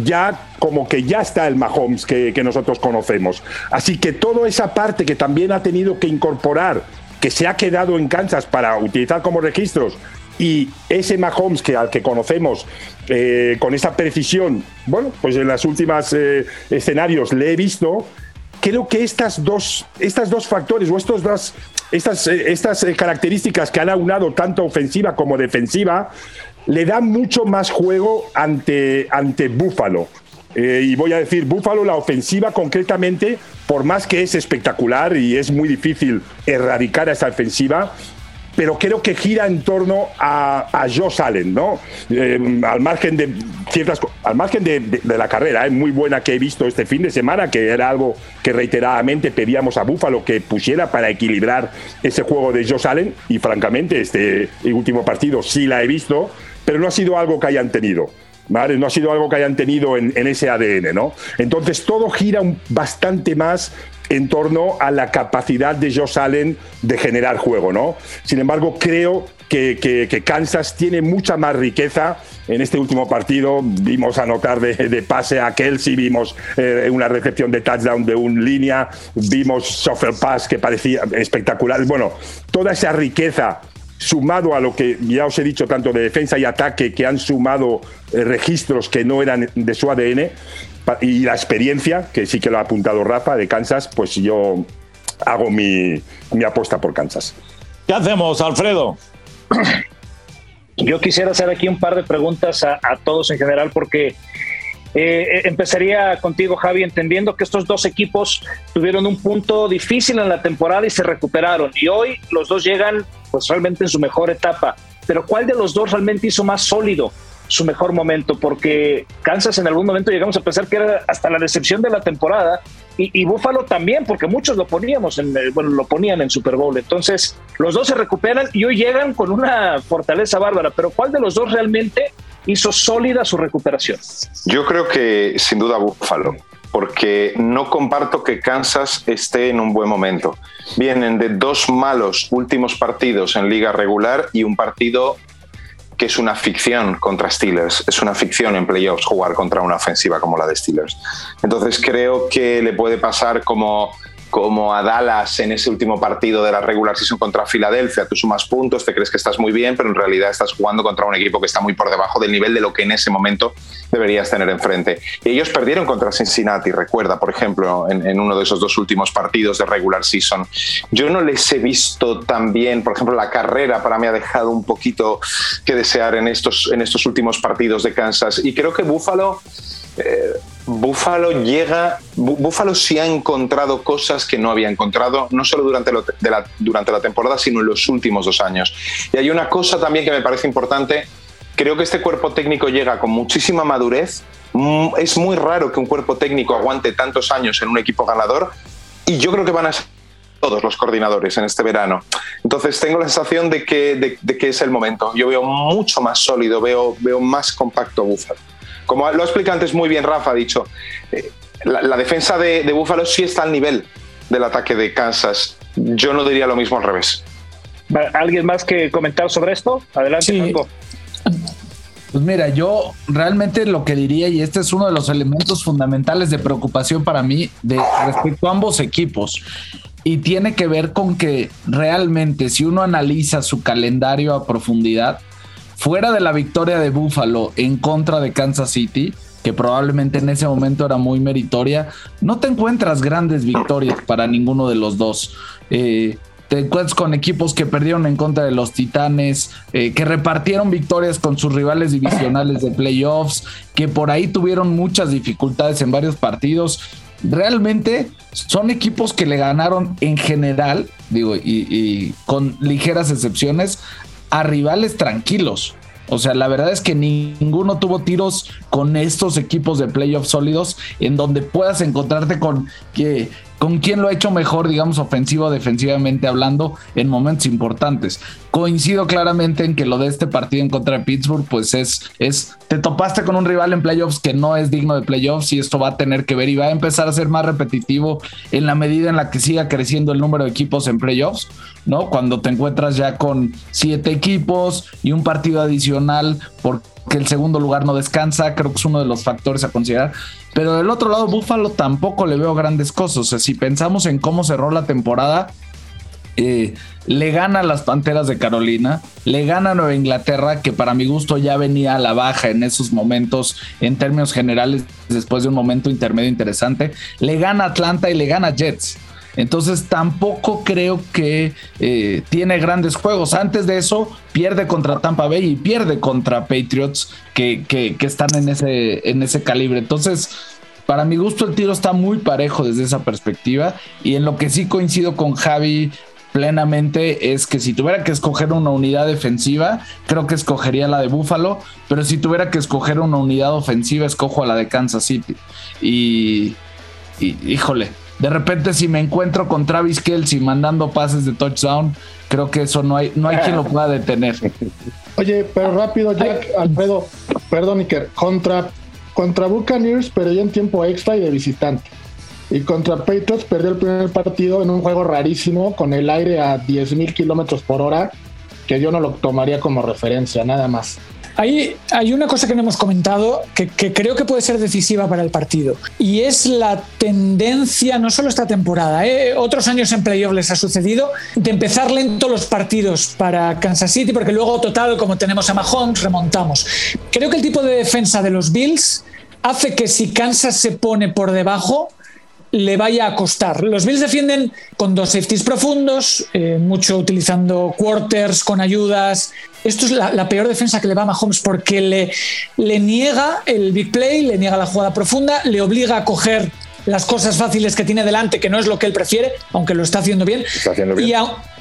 ya como que ya está el Mahomes que, que, nosotros conocemos. Así que toda esa parte que también ha tenido que incorporar, que se ha quedado en Kansas para utilizar como registros, y ese Mahomes que al que conocemos eh, con esa precisión, bueno, pues en las últimas eh, escenarios le he visto, creo que estas dos, estas dos factores o estos dos, estas, eh, estas eh, características que han aunado tanto ofensiva como defensiva le dan mucho más juego ante, ante Búfalo. Eh, y voy a decir, Búfalo, la ofensiva concretamente, por más que es espectacular y es muy difícil erradicar a esa ofensiva, pero creo que gira en torno a, a Josh Allen, ¿no? Eh, al margen de ciertas al margen de, la carrera, es muy buena que he visto este fin de semana, que era algo que reiteradamente pedíamos a Buffalo que pusiera para equilibrar ese juego de Josh Allen, y francamente, este último partido sí la he visto, pero no ha sido algo que hayan tenido. ¿Vale? No ha sido algo que hayan tenido en, ese ADN, ¿no? Entonces todo gira bastante más en torno a la capacidad de Josh Allen de generar juego, ¿no? Sin embargo, creo que, Kansas tiene mucha más riqueza. En este último partido vimos anotar de, pase a Kelsey, vimos eh, una recepción de touchdown de un línea, vimos shuffle pass que parecía espectacular. Bueno, toda esa riqueza sumado a lo que ya os he dicho tanto de defensa y ataque que han sumado eh, registros que no eran de su ADN, y la experiencia, que sí que lo ha apuntado Rafa, de Kansas, pues yo hago mi, apuesta por Kansas. ¿Qué hacemos, Alfredo? Yo quisiera hacer aquí un par de preguntas a, todos en general, porque eh, empezaría contigo, Javi, entendiendo que estos dos equipos tuvieron un punto difícil en la temporada y se recuperaron. Y hoy los dos llegan, pues realmente en su mejor etapa. Pero ¿cuál de los dos realmente hizo más sólido su mejor momento, porque Kansas en algún momento llegamos a pensar que era hasta la decepción de la temporada y, y Buffalo también, porque muchos lo poníamos en, eh, bueno, lo ponían en Super Bowl. Entonces, los dos se recuperan y hoy llegan con una fortaleza bárbara, pero ¿cuál de los dos realmente hizo sólida su recuperación? Yo creo que sin duda Buffalo porque no comparto que Kansas esté en un buen momento. Vienen de dos malos últimos partidos en liga regular y un partido que es una ficción contra Steelers, es una ficción en playoffs jugar contra una ofensiva como la de Steelers. Entonces creo que le puede pasar como como a Dallas en ese último partido de la regular season contra Filadelfia. Tú sumas puntos, te crees que estás muy bien, pero en realidad estás jugando contra un equipo que está muy por debajo del nivel de lo que en ese momento deberías tener enfrente. Y ellos perdieron contra Cincinnati, recuerda, por ejemplo, en, uno de esos dos últimos partidos de regular season. Yo no les he visto tan bien, por ejemplo, la carrera para mí ha dejado un poquito que desear en estos, en estos últimos partidos de Kansas. Y creo que Buffalo eh, Buffalo llega, Buffalo sí ha encontrado cosas que no había encontrado, no solo durante, la, durante la temporada, sino en los últimos dos años. Y hay una cosa también que me parece importante, creo que este cuerpo técnico llega con muchísima madurez, mm, es muy raro que un cuerpo técnico aguante tantos años en un equipo ganador, y yo creo que van a ser todos los coordinadores en este verano. Entonces tengo la sensación de que, de, que es el momento. Yo veo mucho más sólido, veo, veo más compacto Buffalo como lo ha explicado antes muy bien Rafa, ha dicho, eh, la, defensa de, de Búfalo sí está al nivel del ataque de Kansas. Yo no diría lo mismo al revés. ¿Alguien más que comentar sobre esto? Adelante, Pues mira, yo realmente lo que diría, y este es uno de los elementos fundamentales de preocupación para mí de respecto a ambos equipos, y tiene que ver con que realmente si uno analiza su calendario a profundidad, fuera de la victoria de Buffalo en contra de Kansas City, que probablemente en ese momento era muy meritoria, no te encuentras grandes victorias para ninguno de los dos. Eh, te encuentras con equipos que perdieron en contra de los Titanes, eh, que repartieron victorias con sus rivales divisionales de playoffs, que por ahí tuvieron muchas dificultades en varios partidos. Realmente son equipos que le ganaron en general, digo, y con ligeras excepciones, a rivales tranquilos. O sea, la verdad es que ninguno tuvo tiros con estos equipos de playoffs sólidos en donde puedas encontrarte con que con quién lo ha hecho mejor, digamos, ofensivo o defensivamente hablando en momentos importantes. Coincido claramente en que lo de este partido en contra de Pittsburgh, pues es, es, te topaste con un rival en playoffs que no es digno de playoffs y esto va a tener que ver y va a empezar a ser más repetitivo en la medida en la que siga creciendo el número de equipos en playoffs, ¿no? Cuando te encuentras ya con siete equipos y un partido adicional porque el segundo lugar no descansa, creo que es uno de los factores a considerar. Pero del otro lado, Buffalo tampoco le veo grandes cosas. Si pensamos en cómo cerró la temporada, eh, le gana a las Panteras de Carolina, le gana a Nueva Inglaterra, que para mi gusto ya venía a la baja en esos momentos, en términos generales, después de un momento intermedio interesante, le gana Atlanta y le gana Jets. Entonces tampoco creo que eh, tiene grandes juegos. Antes de eso, pierde contra Tampa Bay y pierde contra Patriots que, que, están en ese, en ese calibre. Entonces, para mi gusto, el tiro está muy parejo desde esa perspectiva. Y en lo que sí coincido con Javi plenamente es que si tuviera que escoger una unidad defensiva, creo que escogería la de Buffalo, pero si tuviera que escoger una unidad ofensiva, escojo a la de Kansas City. Y, híjole, de repente si me encuentro con Travis Kelsey mandando pases de touchdown, creo que eso no hay, no hay quien lo pueda detener. Oye, pero rápido, Jack, Alfredo, perdón, Iker, contra, contra Buccaneers, pero ya en tiempo extra y de visitante. Y contra Patriots perdió el primer partido en un juego rarísimo con el aire a 10.000 kilómetros por hora, que yo no lo tomaría como referencia, nada más. Hay, una cosa que no hemos comentado que, creo que puede ser decisiva para el partido y es la tendencia, no solo esta temporada, ¿eh? otros años en playoff les ha sucedido, de empezar lento los partidos para Kansas City porque luego total, como tenemos a Mahomes, remontamos. Creo que el tipo de defensa de los Bills hace que si Kansas se pone por debajo, le vaya a costar. Los Bills defienden con dos safeties profundos, eh, mucho utilizando quarters con ayudas. Esto es la, peor defensa que le va a Mahomes porque le, le niega el big play, le niega la jugada profunda, le obliga a coger las cosas fáciles que tiene delante, que no es lo que él prefiere, aunque lo está haciendo bien. Está haciendo bien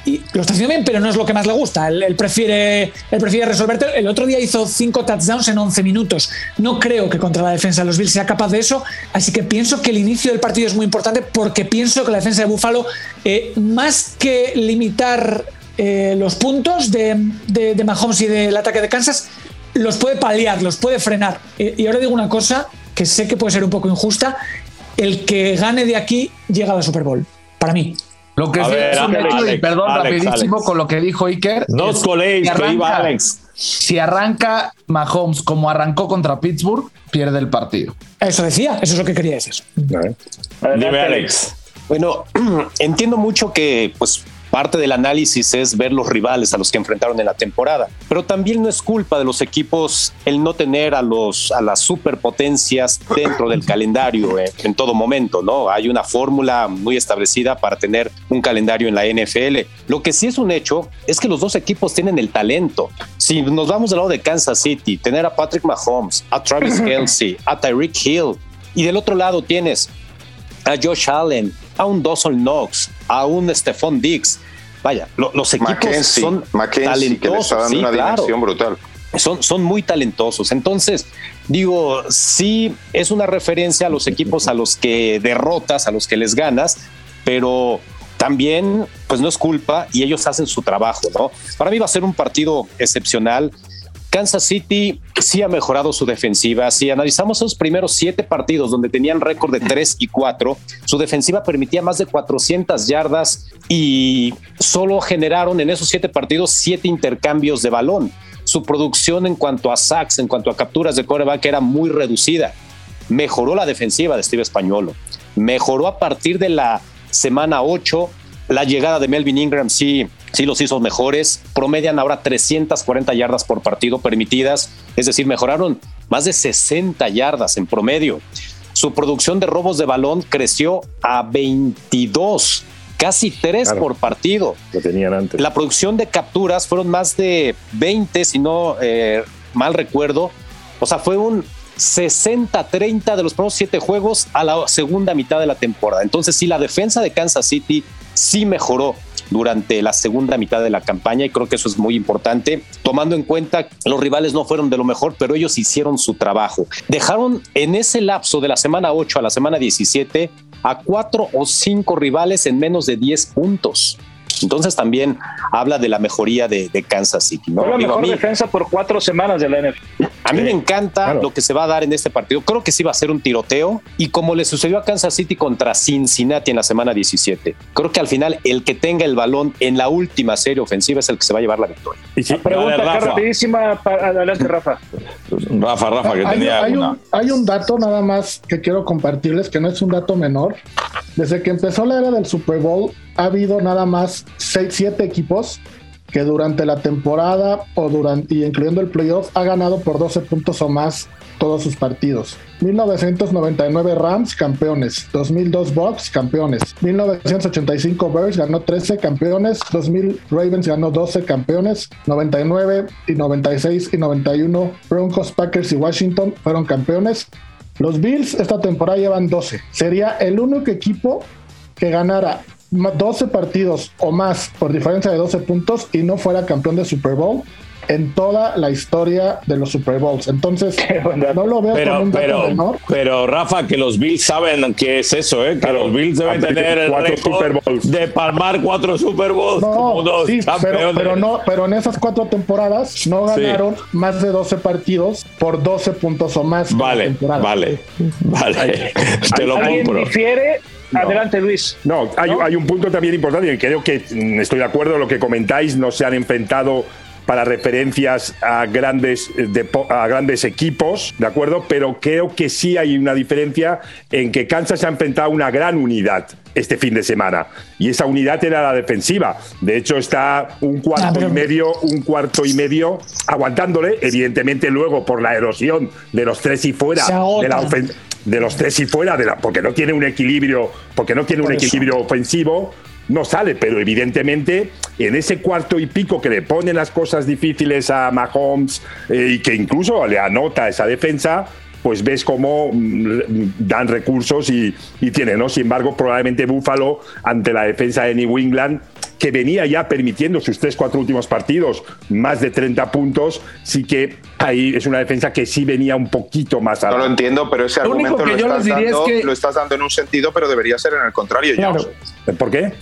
y lo está haciendo bien, pero no es lo que más le gusta. Él, prefiere, él prefiere resolverte. El otro día hizo cinco touchdowns en 11 minutos. No creo que contra la defensa de los Bills sea capaz de eso, así que pienso que el inicio del partido es muy importante porque pienso que la defensa de Buffalo, eh, más que limitar eh, los puntos de, de, Mahomes y del ataque de Kansas, los puede paliar, los puede frenar. Eh, y ahora digo una cosa que sé que puede ser un poco injusta, el que gane de aquí llega a la Super Bowl, para mí. Lo que sí es un hecho, y perdón, rapidísimo con lo que dijo Iker. No os coléis, que iba Alex. Si arranca Mahomes como arrancó contra Pittsburgh, pierde el partido. Eso decía, eso es lo que quería decir. Dime, Alex. Bueno, entiendo mucho que pues Parte del análisis es ver los rivales a los que enfrentaron en la temporada, pero también no es culpa de los equipos el no tener a los a las superpotencias dentro del calendario eh, en todo momento, ¿no? Hay una fórmula muy establecida para tener un calendario en la NFL. Lo que sí es un hecho es que los dos equipos tienen el talento. Si nos vamos del lado de Kansas City, tener a Patrick Mahomes, a Travis Kelsey, a Tyreek Hill y del otro lado tienes a Josh Allen, a un Dawson Knox, a un Stephon Dix. Vaya, los equipos son talentosos. una dimensión brutal. Son, son muy talentosos. Entonces, digo, sí es una referencia a los equipos a los que derrotas, a los que les ganas, pero también, pues no es culpa y ellos hacen su trabajo, ¿no? Para mí va a ser un partido excepcional. Kansas City sí ha mejorado su defensiva. Si analizamos esos primeros siete partidos donde tenían récord de 3 y 4, su defensiva permitía más de 400 yardas y solo generaron en esos siete partidos siete intercambios de balón. Su producción en cuanto a sacks, en cuanto a capturas de coreback era muy reducida. Mejoró la defensiva de Steve Españolo. Mejoró a partir de la semana 8 la llegada de Melvin Ingram sí, sí los hizo mejores. Promedian ahora 340 yardas por partido permitidas, es decir, mejoraron más de 60 yardas en promedio. Su producción de robos de balón creció a 22, casi 3 por partido. Lo tenían antes. La producción de capturas fueron más de 20, si no eh, mal recuerdo. O sea, fue un 60-30 de los primeros siete juegos a la segunda mitad de la temporada. Entonces, sí, la defensa de Kansas City sí mejoró durante la segunda mitad de la campaña y creo que eso es muy importante, tomando en cuenta que los rivales no fueron de lo mejor, pero ellos hicieron su trabajo. Dejaron en ese lapso de la semana 8 a la semana 17 a cuatro o cinco rivales en menos de 10 puntos. Entonces también habla de la mejoría de, Kansas City. ¿no? Fue la mejor defensa por cuatro semanas de la NFL. A mí me encanta lo que se va a dar en este partido. Creo que sí va a ser un tiroteo y como le sucedió a Kansas City contra Cincinnati en la semana 17, creo que al final el que tenga el balón en la última serie ofensiva es el que se va a llevar la victoria. Y pregunta rapidísima para adelante Rafa. Rafa, Rafa, que hay, tenía hay un, hay un dato nada más que quiero compartirles que no es un dato menor. Desde que empezó la era del Super Bowl, ha habido nada más 6, 7 equipos que durante la temporada o durante, y incluyendo el playoff ha ganado por 12 puntos o más todos sus partidos. 1999 Rams campeones, 2002 Bucks campeones, 1985 Bears ganó 13 campeones, 2000 Ravens ganó 12 campeones, 99 y 96 y 91 Broncos, Packers y Washington fueron campeones. Los Bills esta temporada llevan 12. Sería el único equipo que ganara 12 partidos o más por diferencia de 12 puntos y no fuera campeón de Super Bowl en toda la historia de los Super Bowls. Entonces, no lo veo pero, como un dato pero, menor. pero, Rafa, que los Bills saben qué es eso, ¿eh? Que los Bills deben tener el cuatro Super Bowls. de palmar cuatro Super Bowls como No, dos sí, pero, pero no, pero en esas cuatro temporadas no Sí. ganaron más de 12 partidos por 12 puntos o más. Vale, temporada. vale, vale. Te lo ¿Alguien compro. difiere? Adelante, Luis. No, hay, hay un punto también importante y creo que mm, estoy de acuerdo en lo que comentáis, no se han enfrentado para referencias a grandes, depo- a grandes equipos, ¿de acuerdo? Pero creo que sí hay una diferencia en que Kansas se ha enfrentado a una gran unidad este fin de semana y esa unidad era la defensiva. De hecho, está un cuarto Ah, pero- y medio, un cuarto y medio aguantándole, evidentemente luego por la erosión de los tres y fuera de la de los tres y fuera, de la, porque no tiene un equilibrio, porque no tiene un Por eso. equilibrio ofensivo, no sale, pero evidentemente en ese cuarto y pico que le ponen las cosas difíciles a Mahomes eh, y que incluso le anota esa defensa, pues ves cómo mm, dan recursos y, y tiene, ¿no? Sin embargo, probablemente Buffalo, ante la defensa de New England, que venía ya permitiendo sus tres, cuatro últimos partidos más de 30 puntos, sí que ahí es una defensa que sí venía un poquito más No alta. lo entiendo, pero ese Lo único argumento lo estás, les diría dando, es que- lo estás dando en un sentido, pero debería ser en el contrario. Claro. ¿Por qué?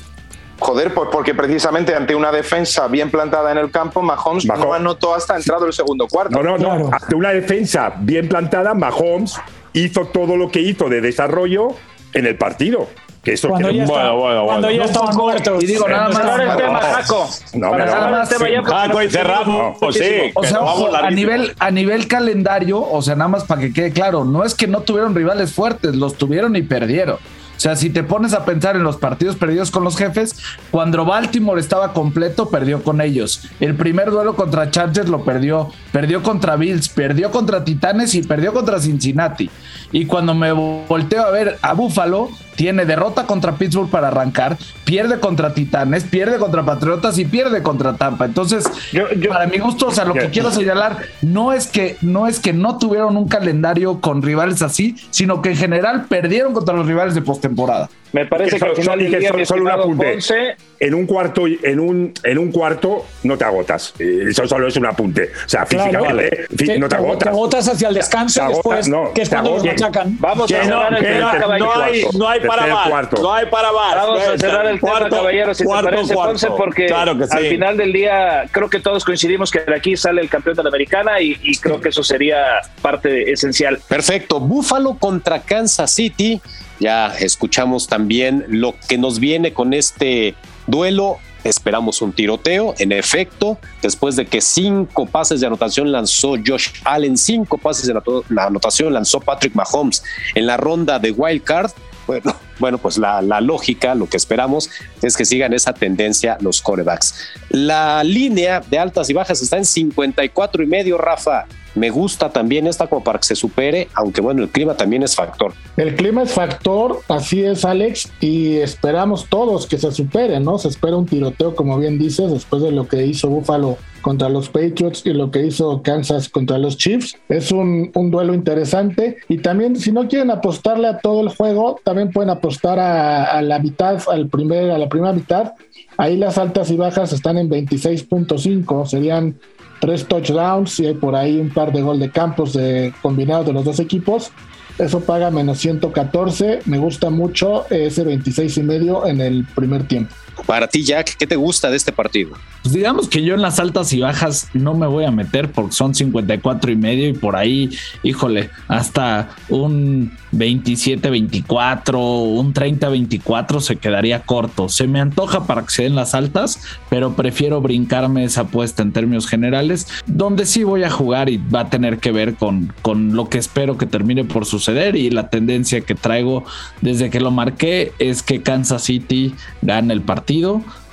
Joder, pues porque precisamente ante una defensa bien plantada en el campo, Mahomes, Mahomes. no anotó hasta entrado el segundo cuarto. No, no, no. Claro. Ante una defensa bien plantada, Mahomes hizo todo lo que hizo de desarrollo en el partido. Que eso Cuando que- ya, Bueno, está- bueno, cuando bueno. ya estaban muertos. Y digo, nada más. el tema, Jaco. No, Para pero- cerrar nada el tema más, ya, Jaco, y cerramos, pues sí. O sea, ojo, a nivel, a nivel calendario, o sea, nada más para que quede claro, no es que no tuvieron rivales fuertes, los tuvieron y perdieron. O sea, si te pones a pensar en los partidos perdidos con los jefes, cuando Baltimore estaba completo, perdió con ellos. El primer duelo contra Chargers lo perdió, perdió contra Bills, perdió contra Titanes y perdió contra Cincinnati. Y cuando me volteo a ver a Buffalo, tiene derrota contra Pittsburgh para arrancar, pierde contra Titanes, pierde contra Patriotas y pierde contra Tampa. Entonces, Yo- yo- para mi gusto, o sea, lo que quiero señalar no es que no es que no tuvieron un calendario con rivales así, sino que en general perdieron contra los rivales de postemporada. Me parece que Solo- al final solo- del que día, solo- mi solo un apunte. Ponce, En un cuarto, en un, en un cuarto no te agotas. Eh, Eso solo es un apunte. O sea, Claro. físicamente fí- Te- no te te- agotas. Te agotas hacia el descanso Te agotas, después, no, que es te cuando machacan. vamos a Que no, cerrar el tema, no, hay, no hay para más. cuarto. No hay para más. Vamos a cerrar el tema, Cuarto- caballeros, si te cuarto, parece, cuarto. Ponce, porque Claro que sí. al final del día creo que todos coincidimos que de aquí sale el campeón de la americana y, y creo que eso sería parte esencial. Perfecto. Buffalo contra Kansas City. Ya escuchamos también lo que nos viene con este duelo. Esperamos un tiroteo. En efecto, después de que cinco pases de anotación lanzó Josh Allen, cinco pases de anotación lanzó Patrick Mahomes en la ronda de Wild Card. Bueno, bueno, pues la, la lógica, lo que esperamos es que sigan esa tendencia los corebacks. La línea de altas y bajas está en 54 y medio, Rafa. Me gusta también esta como para que se supere, aunque bueno, el clima también es factor. El clima es factor, así es Alex, y esperamos todos que se supere, ¿no? Se espera un tiroteo, como bien dices, después de lo que hizo Buffalo contra los Patriots y lo que hizo Kansas contra los Chiefs. Es un, duelo interesante y también si no quieren apostarle a todo el juego, también pueden apostar a, a la mitad, al primer, a la primera mitad. Ahí las altas y bajas están en 26.5, serían tres touchdowns y hay por ahí un par de gol de campos de, combinados de los dos equipos. Eso paga menos 114. Me gusta mucho ese 26 y medio en el primer tiempo. Para ti, Jack, ¿qué te gusta de este partido? Pues digamos que yo en las altas y bajas no me voy a meter porque son 54 y medio y por ahí, híjole, hasta un 27-24, un 30-24 se quedaría corto. Se me antoja para que se den las altas, pero prefiero brincarme esa apuesta en términos generales, donde sí voy a jugar y va a tener que ver con, con lo que espero que termine por suceder y la tendencia que traigo desde que lo marqué es que Kansas City gane el partido.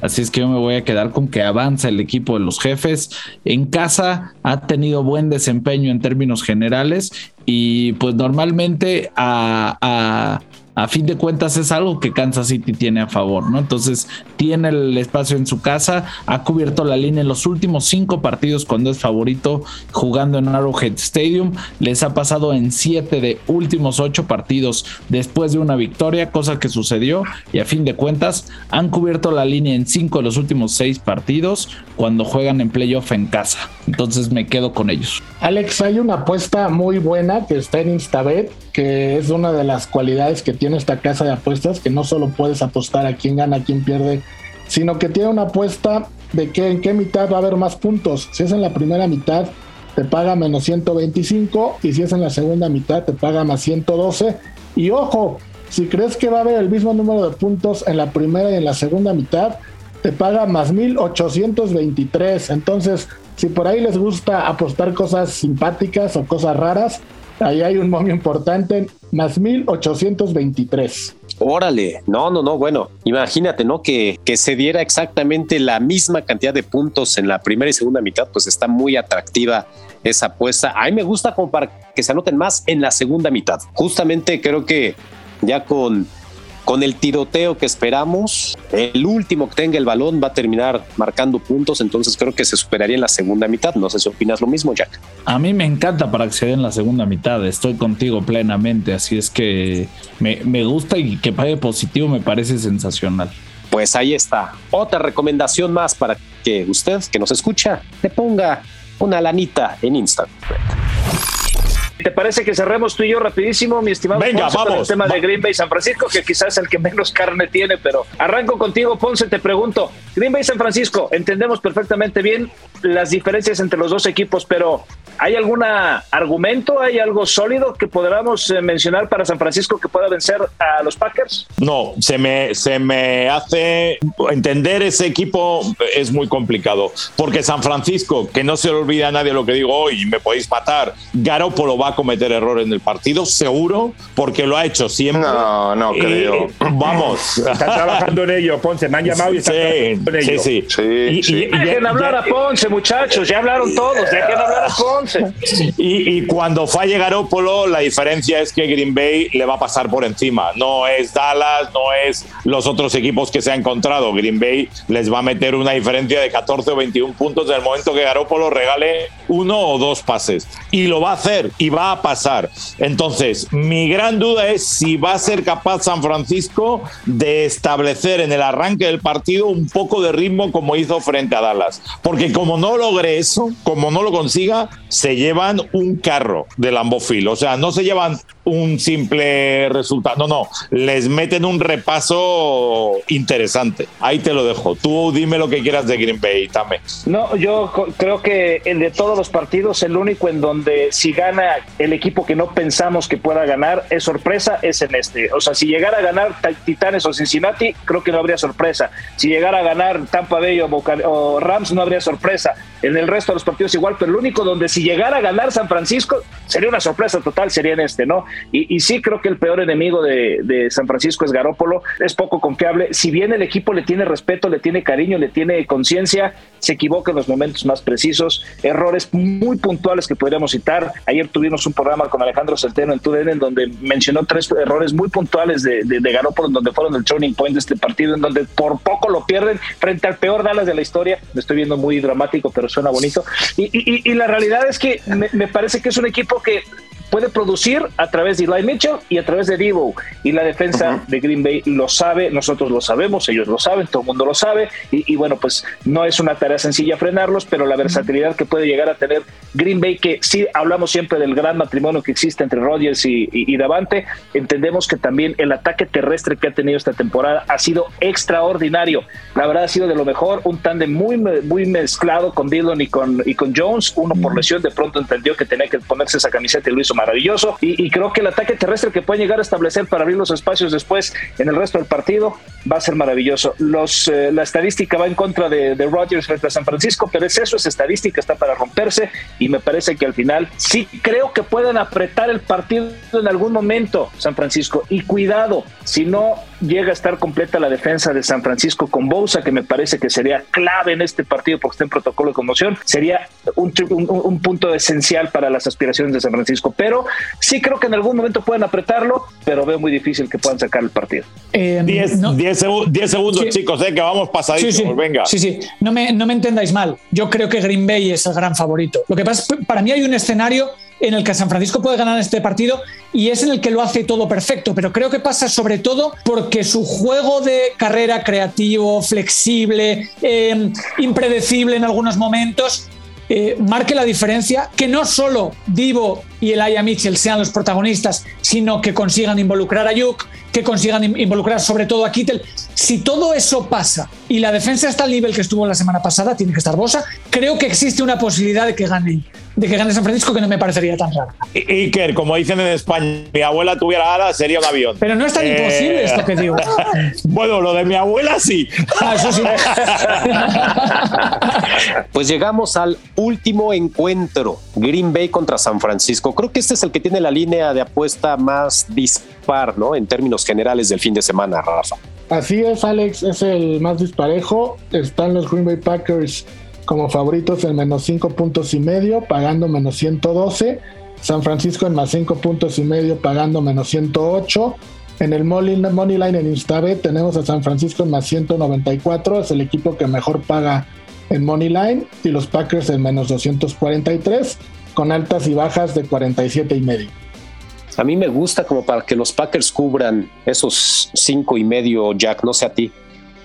Así es que yo me voy a quedar con que avanza el equipo de los jefes. En casa ha tenido buen desempeño en términos generales y pues normalmente a, a, a fin de cuentas es algo que Kansas City tiene a favor, ¿no? Entonces tiene el espacio en su casa, ha cubierto la línea en los últimos cinco partidos cuando es favorito jugando en Arrowhead Stadium, les ha pasado en siete de últimos ocho partidos después de una victoria, cosa que sucedió y a fin de cuentas han cubierto la línea en cinco de los últimos seis partidos cuando juegan en playoff en casa. Entonces me quedo con ellos. Alex, hay una apuesta muy buena que está en Instabet, que es una de las cualidades que tiene esta casa de apuestas, que no solo puedes apostar a quién gana, a quién pierde, sino que tiene una apuesta de que en qué mitad va a haber más puntos. Si es en la primera mitad, te paga menos 125 y si es en la segunda mitad, te paga más 112. Y ojo, si crees que va a haber el mismo número de puntos en la primera y en la segunda mitad, te paga más 1823. Entonces, si por ahí les gusta apostar cosas simpáticas o cosas raras, ahí hay un momio importante, más 1823. Órale, no, no, no, bueno, imagínate, ¿no? Que, que se diera exactamente la misma cantidad de puntos en la primera y segunda mitad, pues está muy atractiva esa apuesta. A mí me gusta como para que se anoten más en la segunda mitad. Justamente creo que ya con con el tiroteo que esperamos, el último que tenga el balón va a terminar marcando puntos, entonces creo que se superaría en la segunda mitad. No sé si opinas lo mismo, Jack. A mí me encanta para acceder en la segunda mitad, estoy contigo plenamente, así es que me, me gusta y que pague positivo me parece sensacional. Pues ahí está, otra recomendación más para que usted que nos escucha le ponga una lanita en Instagram. ¿Te parece que cerremos tú y yo rapidísimo, mi estimado Venga, Ponce, con vamos. el tema de Green Bay San Francisco, que quizás es el que menos carne tiene, pero arranco contigo, Ponce, te pregunto, Green Bay San Francisco, entendemos perfectamente bien las diferencias entre los dos equipos, pero ¿hay algún argumento, hay algo sólido que podamos eh, mencionar para San Francisco que pueda vencer a los Packers? No, se me, se me hace entender ese equipo es muy complicado. Porque San Francisco, que no se le olvida a nadie lo que digo hoy, me podéis matar, Garoppolo va a cometer errores en el partido, seguro, porque lo ha hecho siempre. No, no Y, creo. vamos. Están trabajando en ello, Ponce. Me han llamado y están Sí, trabajando en sí, ello. sí. Sí, Y- sí. y- y- Dejen hablar a Ponce, muchachos, ya hablaron todos, dejen hablar a Ponce. Y, y cuando falle Garópolo, la diferencia es que Green Bay le va a pasar por encima. No es Dallas, no es los otros equipos que se ha encontrado. Green Bay les va a meter una diferencia de 14 o 21 puntos en el momento que Garópolo regale uno o dos pases. Y lo va a hacer y va a pasar. Entonces, mi gran duda es si va a ser capaz San Francisco de establecer en el arranque del partido un poco de ritmo como hizo frente a Dallas. Porque como no logre eso, como no lo consiga, se llevan un carro de Lambofield. O sea, no se llevan un simple resultado. No, no. Les meten un repaso interesante. Ahí te lo dejo. Tú dime lo que quieras de Green Bay, Tame. No, yo creo que el de todos los partidos, el único en donde si gana el equipo que no pensamos que pueda ganar es sorpresa, es en este. O sea, si llegara a ganar Ta- Titanes o Cincinnati, creo que no habría sorpresa. Si llegara a ganar Tampa Bay o Rams, no habría sorpresa. En el resto de los partidos igual, pero el único donde si llegara a ganar San Francisco, sería una sorpresa total, sería en este, ¿no? Y, sí creo que el peor enemigo de, de San Francisco es Garópolo, es poco confiable. Si bien el equipo le tiene respeto, le tiene cariño, le tiene conciencia, se equivoca en los momentos más precisos, errores muy puntuales que podríamos citar. Ayer tuvimos un programa con Alejandro Centeno en TUDN en donde mencionó tres errores muy puntuales de, de, de Garópolo, en donde fueron el turning point de este partido, en donde por poco lo pierden frente al peor Dallas de la historia. Me estoy viendo muy dramático, pero suena bonito. Y, y, y la realidad es que me parece que es un equipo que puede producir a través de Eli Mitchell y a través de Debo. Y la defensa de Green Bay lo sabe, nosotros lo sabemos, ellos lo saben, todo el mundo lo sabe. Y, y, bueno, pues no es una tarea sencilla frenarlos, pero la versatilidad que puede llegar a tener Green Bay, que sí hablamos siempre del gran matrimonio que existe entre Rodgers y, y, y Davante, entendemos que también el ataque terrestre que ha tenido esta temporada ha sido extraordinario. La verdad ha sido de lo mejor, un tándem muy, muy mezclado con Dillon y con, y con Jones. Uno por lesión de pronto entendió que tenía que ponerse esa camiseta y lo hizo maravilloso. Y, creo que el ataque terrestre que puede llegar a establecer para abrir los espacios después en el resto del partido va a ser maravilloso. Los, eh, la estadística va en contra de, de Rodgers frente a San Francisco, pero es eso, es estadística, está para romperse y me parece que al final sí creo que pueden apretar el partido en algún momento San Francisco. Y cuidado, si no llega a estar completa la defensa de San Francisco con Bousa, que me parece que sería clave en este partido porque está en protocolo de conmoción, sería un, un, un punto esencial para las aspiraciones de San Francisco. Pero sí creo que en algún momento pueden apretarlo, pero veo muy difícil que puedan sacar el partido. 10 eh, segundos, chicos, eh, que vamos pasadísimos, venga. Sí, sí, no me, no me entendáis mal. Yo creo que Green Bay es el gran favorito. Lo que pasa es que para mí hay un escenario en el que San Francisco puede ganar este partido y es en el que lo hace todo perfecto, pero creo que pasa sobre todo porque su juego de carrera creativo, flexible, eh, impredecible en algunos momentos, eh, marque la diferencia, que no solo Divo y el Aya Mitchell sean los protagonistas, sino que consigan involucrar a Yuk, que consigan involucrar sobre todo a Kittel. Si todo eso pasa y la defensa está al nivel que estuvo la semana pasada, tiene que estar Bosa, creo que existe una posibilidad de que gane de que gane San Francisco que no me parecería tan raro. Iker, como dicen en España, mi abuela tuviera alas sería un avión. Pero no es tan imposible esto que digo. bueno, lo de mi abuela sí. Ah, eso sí. pues llegamos al último encuentro, Green Bay contra San Francisco. Creo que este es el que tiene la línea de apuesta más dispar, ¿no? En términos generales del fin de semana, Rafa. Así es, Alex, es el más disparejo. Están los Green Bay Packers como favoritos en menos 5 puntos y medio, pagando menos 112. San Francisco en más 5 puntos y medio, pagando menos 108. En el Money Line en Instabet tenemos a San Francisco en más 194, es el equipo que mejor paga en Money Line, y los Packers en menos 243, con altas y bajas de 47 y medio. A mí me gusta como para que los Packers cubran esos 5 y medio, Jack, no sé a ti.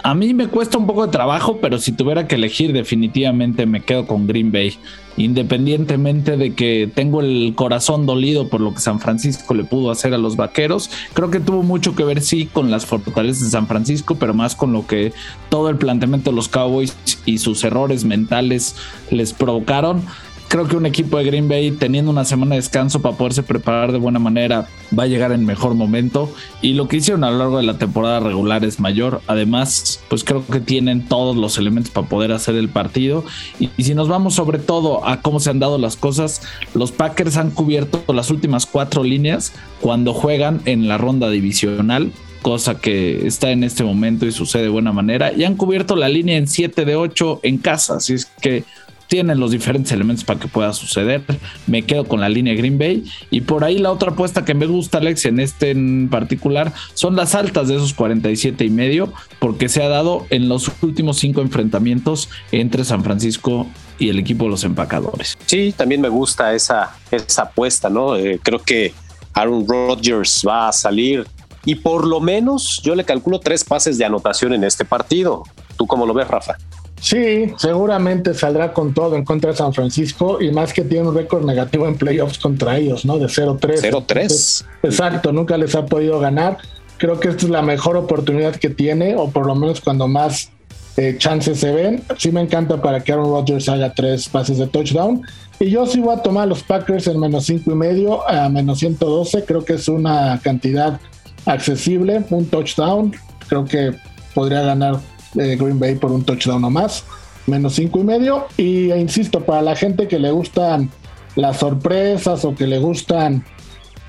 A mí me cuesta un poco de trabajo, pero si tuviera que elegir, definitivamente me quedo con Green Bay. Independientemente de que tengo el corazón dolido por lo que San Francisco le pudo hacer a los vaqueros, creo que tuvo mucho que ver, sí, con las fortalezas de San Francisco, pero más con lo que todo el planteamiento de los Cowboys y sus errores mentales les provocaron creo que un equipo de Green Bay teniendo una semana de descanso para poderse preparar de buena manera va a llegar en mejor momento. Y lo que hicieron a lo largo de la temporada regular es mayor. Además pues creo que tienen todos los elementos para poder hacer el partido. Y, si nos vamos sobre todo a cómo se han dado las cosas los Packers han cubierto las últimas cuatro líneas cuando juegan en la ronda divisional cosa que está en este momento y sucede de buena manera. Y han cubierto la línea en 7 de 8 en casa. Así es que tienen los diferentes elementos para que pueda suceder. Me quedo con la línea Green Bay. Y por ahí la otra apuesta que me gusta, Alex, en este en particular, son las altas de esos 47 y medio, porque se ha dado en los últimos cinco enfrentamientos entre San Francisco y el equipo de los empacadores. Sí, también me gusta esa, esa apuesta, ¿no? Eh, creo que Aaron Rodgers va a salir y por lo menos yo le calculo tres pases de anotación en este partido. ¿Tú cómo lo ves, Rafa? Sí, seguramente saldrá con todo en contra de San Francisco y más que tiene un récord negativo en playoffs contra ellos, ¿no? De 0-3. 0-3. Exacto, nunca les ha podido ganar. Creo que esta es la mejor oportunidad que tiene, o por lo menos cuando más eh, chances se ven. Sí me encanta para que Aaron Rodgers haga tres pases de touchdown. Y yo sí voy a tomar a los Packers en menos cinco y medio a menos 112. Creo que es una cantidad accesible, un touchdown. Creo que podría ganar Green Bay por un touchdown o más, menos cinco y medio. Y e insisto, para la gente que le gustan las sorpresas o que le gustan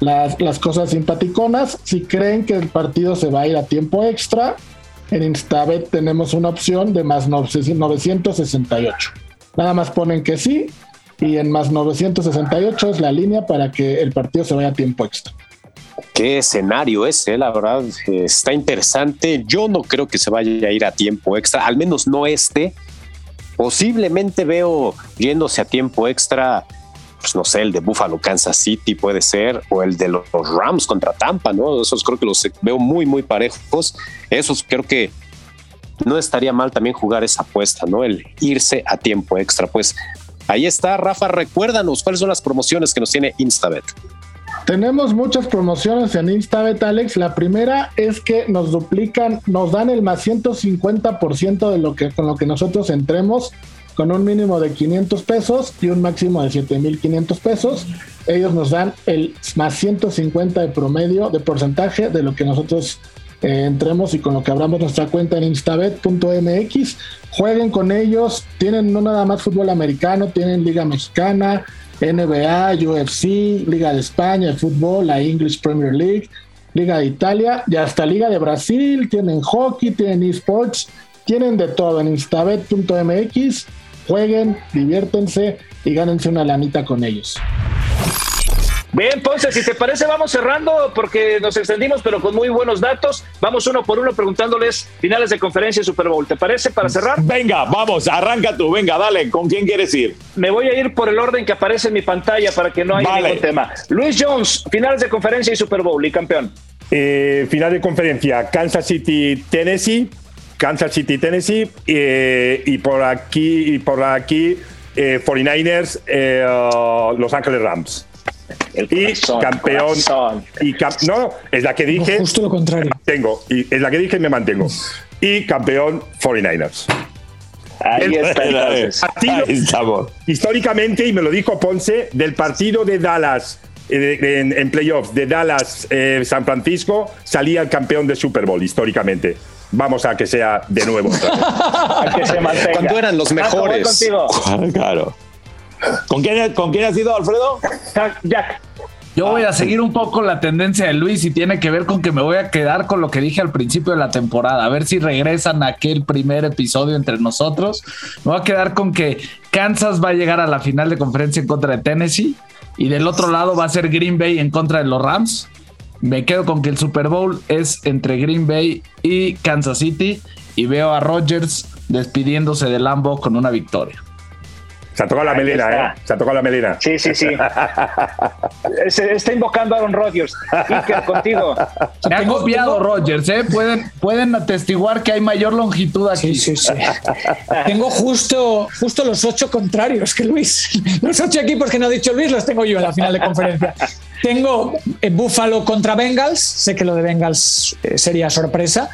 las, las cosas simpaticonas, si creen que el partido se va a ir a tiempo extra, en Instabet tenemos una opción de más 968. Nada más ponen que sí y en más 968 es la línea para que el partido se vaya a tiempo extra qué escenario es, eh, la verdad, está interesante. Yo no creo que se vaya a ir a tiempo extra, al menos no este. Posiblemente veo yéndose a tiempo extra, pues no sé, el de Buffalo, Kansas City puede ser, o el de los Rams contra Tampa, ¿no? Esos creo que los veo muy, muy parejos. Esos creo que no estaría mal también jugar esa apuesta, ¿no? El irse a tiempo extra. Pues ahí está, Rafa, recuérdanos cuáles son las promociones que nos tiene Instabet. Tenemos muchas promociones en Instabet, Alex. La primera es que nos duplican, nos dan el más 150% de lo que con lo que nosotros entremos, con un mínimo de 500 pesos y un máximo de 7500 pesos. Ellos nos dan el más 150 de promedio, de porcentaje de lo que nosotros eh, entremos y con lo que abramos nuestra cuenta en instabet.mx. Jueguen con ellos. Tienen no nada más fútbol americano, tienen Liga Mexicana, NBA, UFC, Liga de España, el fútbol, la English Premier League, Liga de Italia y hasta Liga de Brasil, tienen hockey, tienen esports, tienen de todo en instabet.mx. Jueguen, diviértense y gánense una lanita con ellos. Bien, Ponce, si te parece, vamos cerrando porque nos extendimos, pero con muy buenos datos. Vamos uno por uno preguntándoles finales de conferencia y Super Bowl. ¿Te parece para cerrar? Venga, vamos, arranca tú, venga, dale, ¿con quién quieres ir? Me voy a ir por el orden que aparece en mi pantalla para que no haya Vale. ningún tema. Luis Jones, finales de conferencia y Super Bowl y campeón. Eh, final de conferencia, Kansas City, Tennessee. Kansas City, Tennessee. eh, y por aquí, y por aquí eh, 49ers, eh, Los Ángeles Rams. El Y corazón, campeón. corazón. Y cam- no, es la que dije. Justo lo contrario. Tengo. Y es la que dije y me mantengo. Y campeón 49ers. Ahí está entonces. Partido- Ahí estamos. históricamente, y me lo dijo Ponce, del partido de Dallas eh, en, en playoffs de Dallas eh, San Francisco salía el campeón de Super Bowl históricamente. Vamos a que sea de nuevo. A que se mantenga. Cuando eran los mejores. contigo. Claro. ¿Con quién, ¿Con quién has ido, Alfredo? Jack, Jack. Yo voy a seguir un poco la tendencia de Luis y tiene que ver con que me voy a quedar con lo que dije al principio de la temporada. A ver si regresan a aquel primer episodio entre nosotros. Me voy a quedar con que Kansas va a llegar a la final de conferencia en contra de Tennessee y del otro lado va a ser Green Bay en contra de los Rams. Me quedo con que el Super Bowl es entre Green Bay y Kansas City y veo a Rodgers despidiéndose de Lambo con una victoria. Se ha tocado la Ahí melena, está. ¿eh? Se ha tocado la melena. Sí, sí, sí. Se está invocando a Aaron Rodgers. Iker, contigo. Me ha Tengo- copiado Rodgers, ¿eh? Pueden, pueden atestiguar que hay mayor longitud aquí. Sí, sí, sí. tengo justo, justo los ocho contrarios que Luis. Los ocho equipos que no ha dicho Luis los tengo yo en la final de conferencia. Tengo eh, Buffalo contra Bengals. Sé que lo de Bengals eh, sería sorpresa,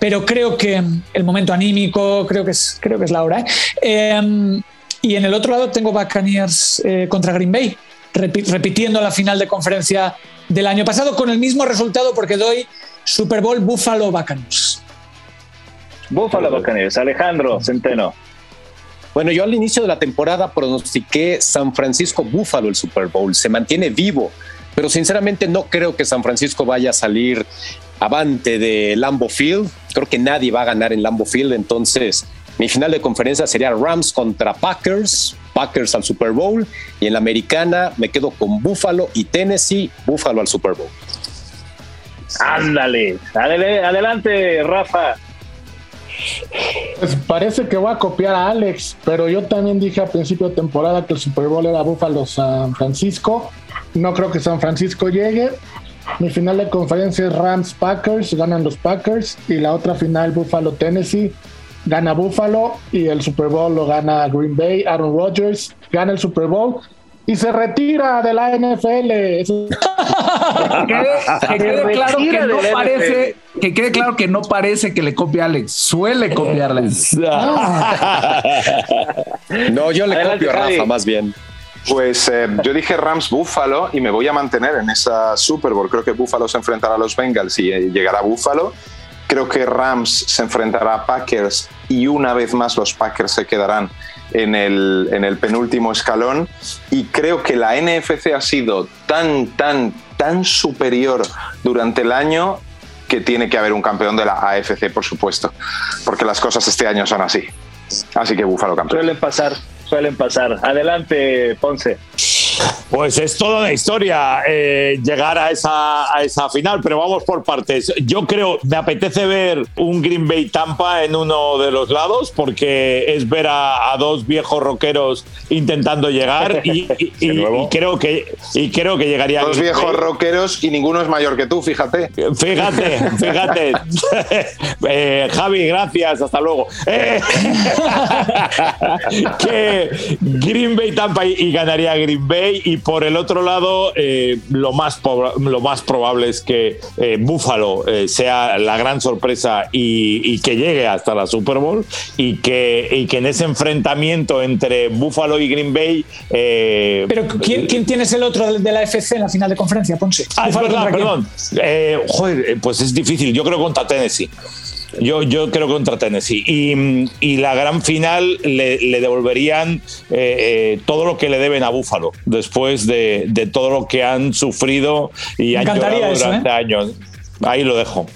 pero creo que el momento anímico, creo que es, creo que es la hora. ¿eh? Eh, y en el otro lado tengo Buccaneers eh, contra Green Bay, repi- repitiendo la final de conferencia del año pasado con el mismo resultado porque doy Super Bowl Buffalo Buccaneers. Búfalo Buccaneers. Alejandro Centeno. Bueno, yo al inicio de la temporada pronostiqué San Francisco Buffalo el Super Bowl. Se mantiene vivo, pero sinceramente no creo que San Francisco vaya a salir avante de Lambo Field. Creo que nadie va a ganar en Lambo Field. Entonces, mi final de conferencia sería Rams contra Packers. Packers al Super Bowl. Y en la americana me quedo con Buffalo y Tennessee. Buffalo al Super Bowl. Ándale. Adele- Adelante, Rafa. Pues parece que voy a copiar a Alex, pero yo también dije a principio de temporada que el Super Bowl era Buffalo San Francisco. No creo que San Francisco llegue. Mi final de conferencia es Rams Packers, ganan los Packers. Y la otra final, Buffalo Tennessee, gana Buffalo. Y el Super Bowl lo gana Green Bay, Aaron Rodgers, gana el Super Bowl. Y se retira de la NFL. Eso- Que quede, que quede claro que no parece, que quede claro que no parece que le copie a Alex, suele copiarle. No, yo le Adelante, copio a Javi. Rafa más bien. Pues eh, yo dije Rams Buffalo y me voy a mantener en esa Super Bowl. Creo que Buffalo se enfrentará a los Bengals y eh, llegará Buffalo. Creo que Rams se enfrentará a Packers y una vez más los Packers se quedarán en el, en el penúltimo escalón. Y creo que la NFC ha sido tan, tan, tan superior durante el año que tiene que haber un campeón de la AFC, por supuesto, porque las cosas este año son así. Así que Buffalo campeón. Suelen pasar, suelen pasar. Adelante, Ponce. Pues es toda una historia eh, llegar a esa, a esa final, pero vamos por partes. Yo creo, me apetece ver un Green Bay Tampa en uno de los lados, porque es ver a, a dos viejos rockeros intentando llegar y, y- y- De nuevo. y creo que y creo que llegaría Dos viejos Bay. rockeros y ninguno es mayor que tú, fíjate. Fíjate, fíjate. Eh, Javi, gracias, hasta luego. Eh, que Green Bay Tampa y ganaría Green Bay. Y por el otro lado, eh, lo, más lo más probable es que eh, Buffalo eh, sea la gran sorpresa y, y que llegue hasta la Super Bowl. Y que, y que en ese enfrentamiento entre Buffalo y Green Bay. eh, Pero ¿quién, quién tienes el otro de la FC en la final de conferencia, Ponce? Ah, es verdad, perdón. Eh, joder, pues es difícil. Yo creo contra Tennessee. Yo, yo creo contra Tennessee. Y, y la gran final le, le devolverían eh, eh, todo lo que le deben a Búfalo después de, de todo lo que han sufrido y Me han llorado eso, durante ¿eh? años. Ahí lo dejo.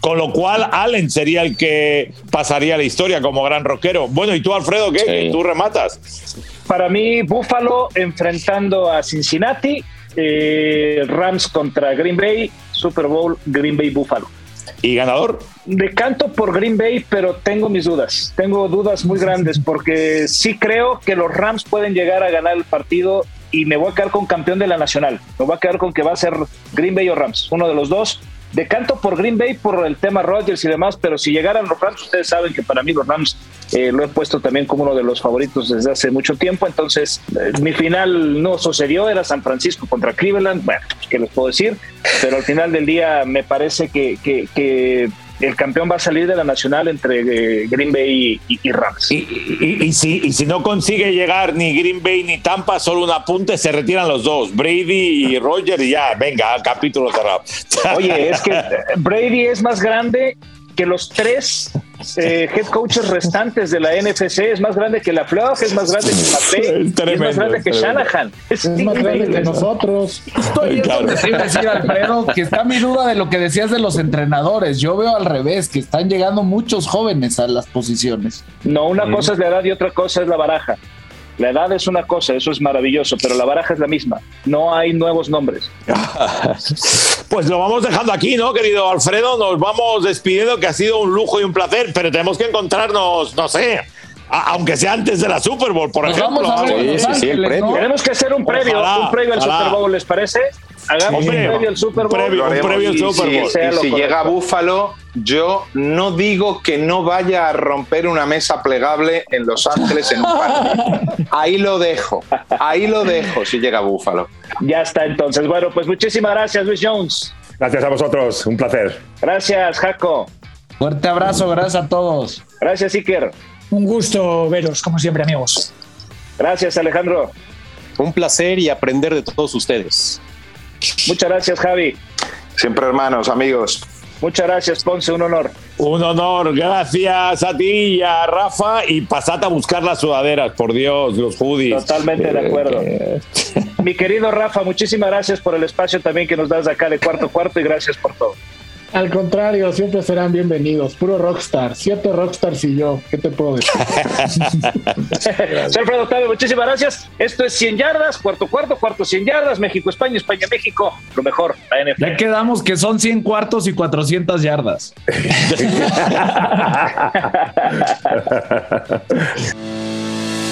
Con lo cual, Allen sería el que pasaría la historia como gran rockero. Bueno, ¿y tú, Alfredo, qué? Sí. ¿Que ¿Tú rematas? Para mí, Buffalo enfrentando a Cincinnati eh, Rams contra Green Bay, Super Bowl Green Bay Buffalo. ¿Y ganador? Decanto por Green Bay, pero tengo mis dudas. Tengo dudas muy grandes porque sí creo que los Rams pueden llegar a ganar el partido y me voy a quedar con campeón de la nacional. Me voy a quedar con que va a ser Green Bay o Rams, uno de los dos. Decanto por Green Bay por el tema Rodgers y demás, pero si llegaran los Rams, ustedes saben que para mí los Rams eh, lo he puesto también como uno de los favoritos desde hace mucho tiempo. Entonces, eh, mi final no sucedió, era San Francisco contra Cleveland. Bueno, ¿qué les puedo decir? Pero al final del día me parece que, que, que el campeón va a salir de la nacional entre eh, Green Bay y, y Rams. Y, y, y, si, y si no consigue llegar ni Green Bay ni Tampa, solo un apunte, se retiran los dos, Brady y Roger, y ya, venga, capítulo cerrado. Oye, es que Brady es más grande que los tres eh, head coaches restantes de la NFC es más grande que la Flock, es más grande que la es, tremendo, es más grande que Shanahan. Es, es más grande que nosotros. Estoy claro. decir, Alfredo, que está mi duda de lo que decías de los entrenadores. Yo veo al revés, que están llegando muchos jóvenes a las posiciones. No, una mm. cosa es la edad y otra cosa es la baraja. La edad es una cosa, eso es maravilloso, pero la baraja es la misma. No hay nuevos nombres. pues lo vamos dejando aquí, ¿no, querido Alfredo? Nos vamos despidiendo, que ha sido un lujo y un placer, pero tenemos que encontrarnos, no sé, aunque sea antes de la Super Bowl, por Nos ejemplo. Vamos a ver sí, sí, sí, el premio. ¿no? Tenemos que hacer un previo, ojalá, un previo al ojalá. Super Bowl, ¿les parece? Hagamos un previo al Super Bowl. Previo, un previo al Super Bowl. Si, y si llega a Búfalo, yo no digo que no vaya a romper una mesa plegable en Los Ángeles en un parque. Ahí lo dejo, ahí lo dejo si llega a Búfalo. Ya está entonces. Bueno, pues muchísimas gracias, Luis Jones. Gracias a vosotros, un placer. Gracias, Jaco. Fuerte abrazo, gracias a todos. Gracias, Iker. Un gusto veros, como siempre, amigos. Gracias, Alejandro. Un placer y aprender de todos ustedes. Muchas gracias, Javi. Siempre hermanos, amigos. Muchas gracias, Ponce, un honor. Un honor, gracias a ti y a Rafa. Y pasad a buscar las sudaderas, por Dios, los hoodies. Totalmente de acuerdo. Mi querido Rafa, muchísimas gracias por el espacio también que nos das acá de cuarto cuarto y gracias por todo. Al contrario, siempre serán bienvenidos. Puro rockstar. Siete rockstars y yo. ¿Qué te puedo decir? Soy Alfredo Octavio, muchísimas gracias. Esto es 100 yardas, cuarto, cuarto, cuarto, 100 yardas. México, España, España, México. Lo mejor, la NFL. Ya quedamos que son 100 cuartos y 400 yardas.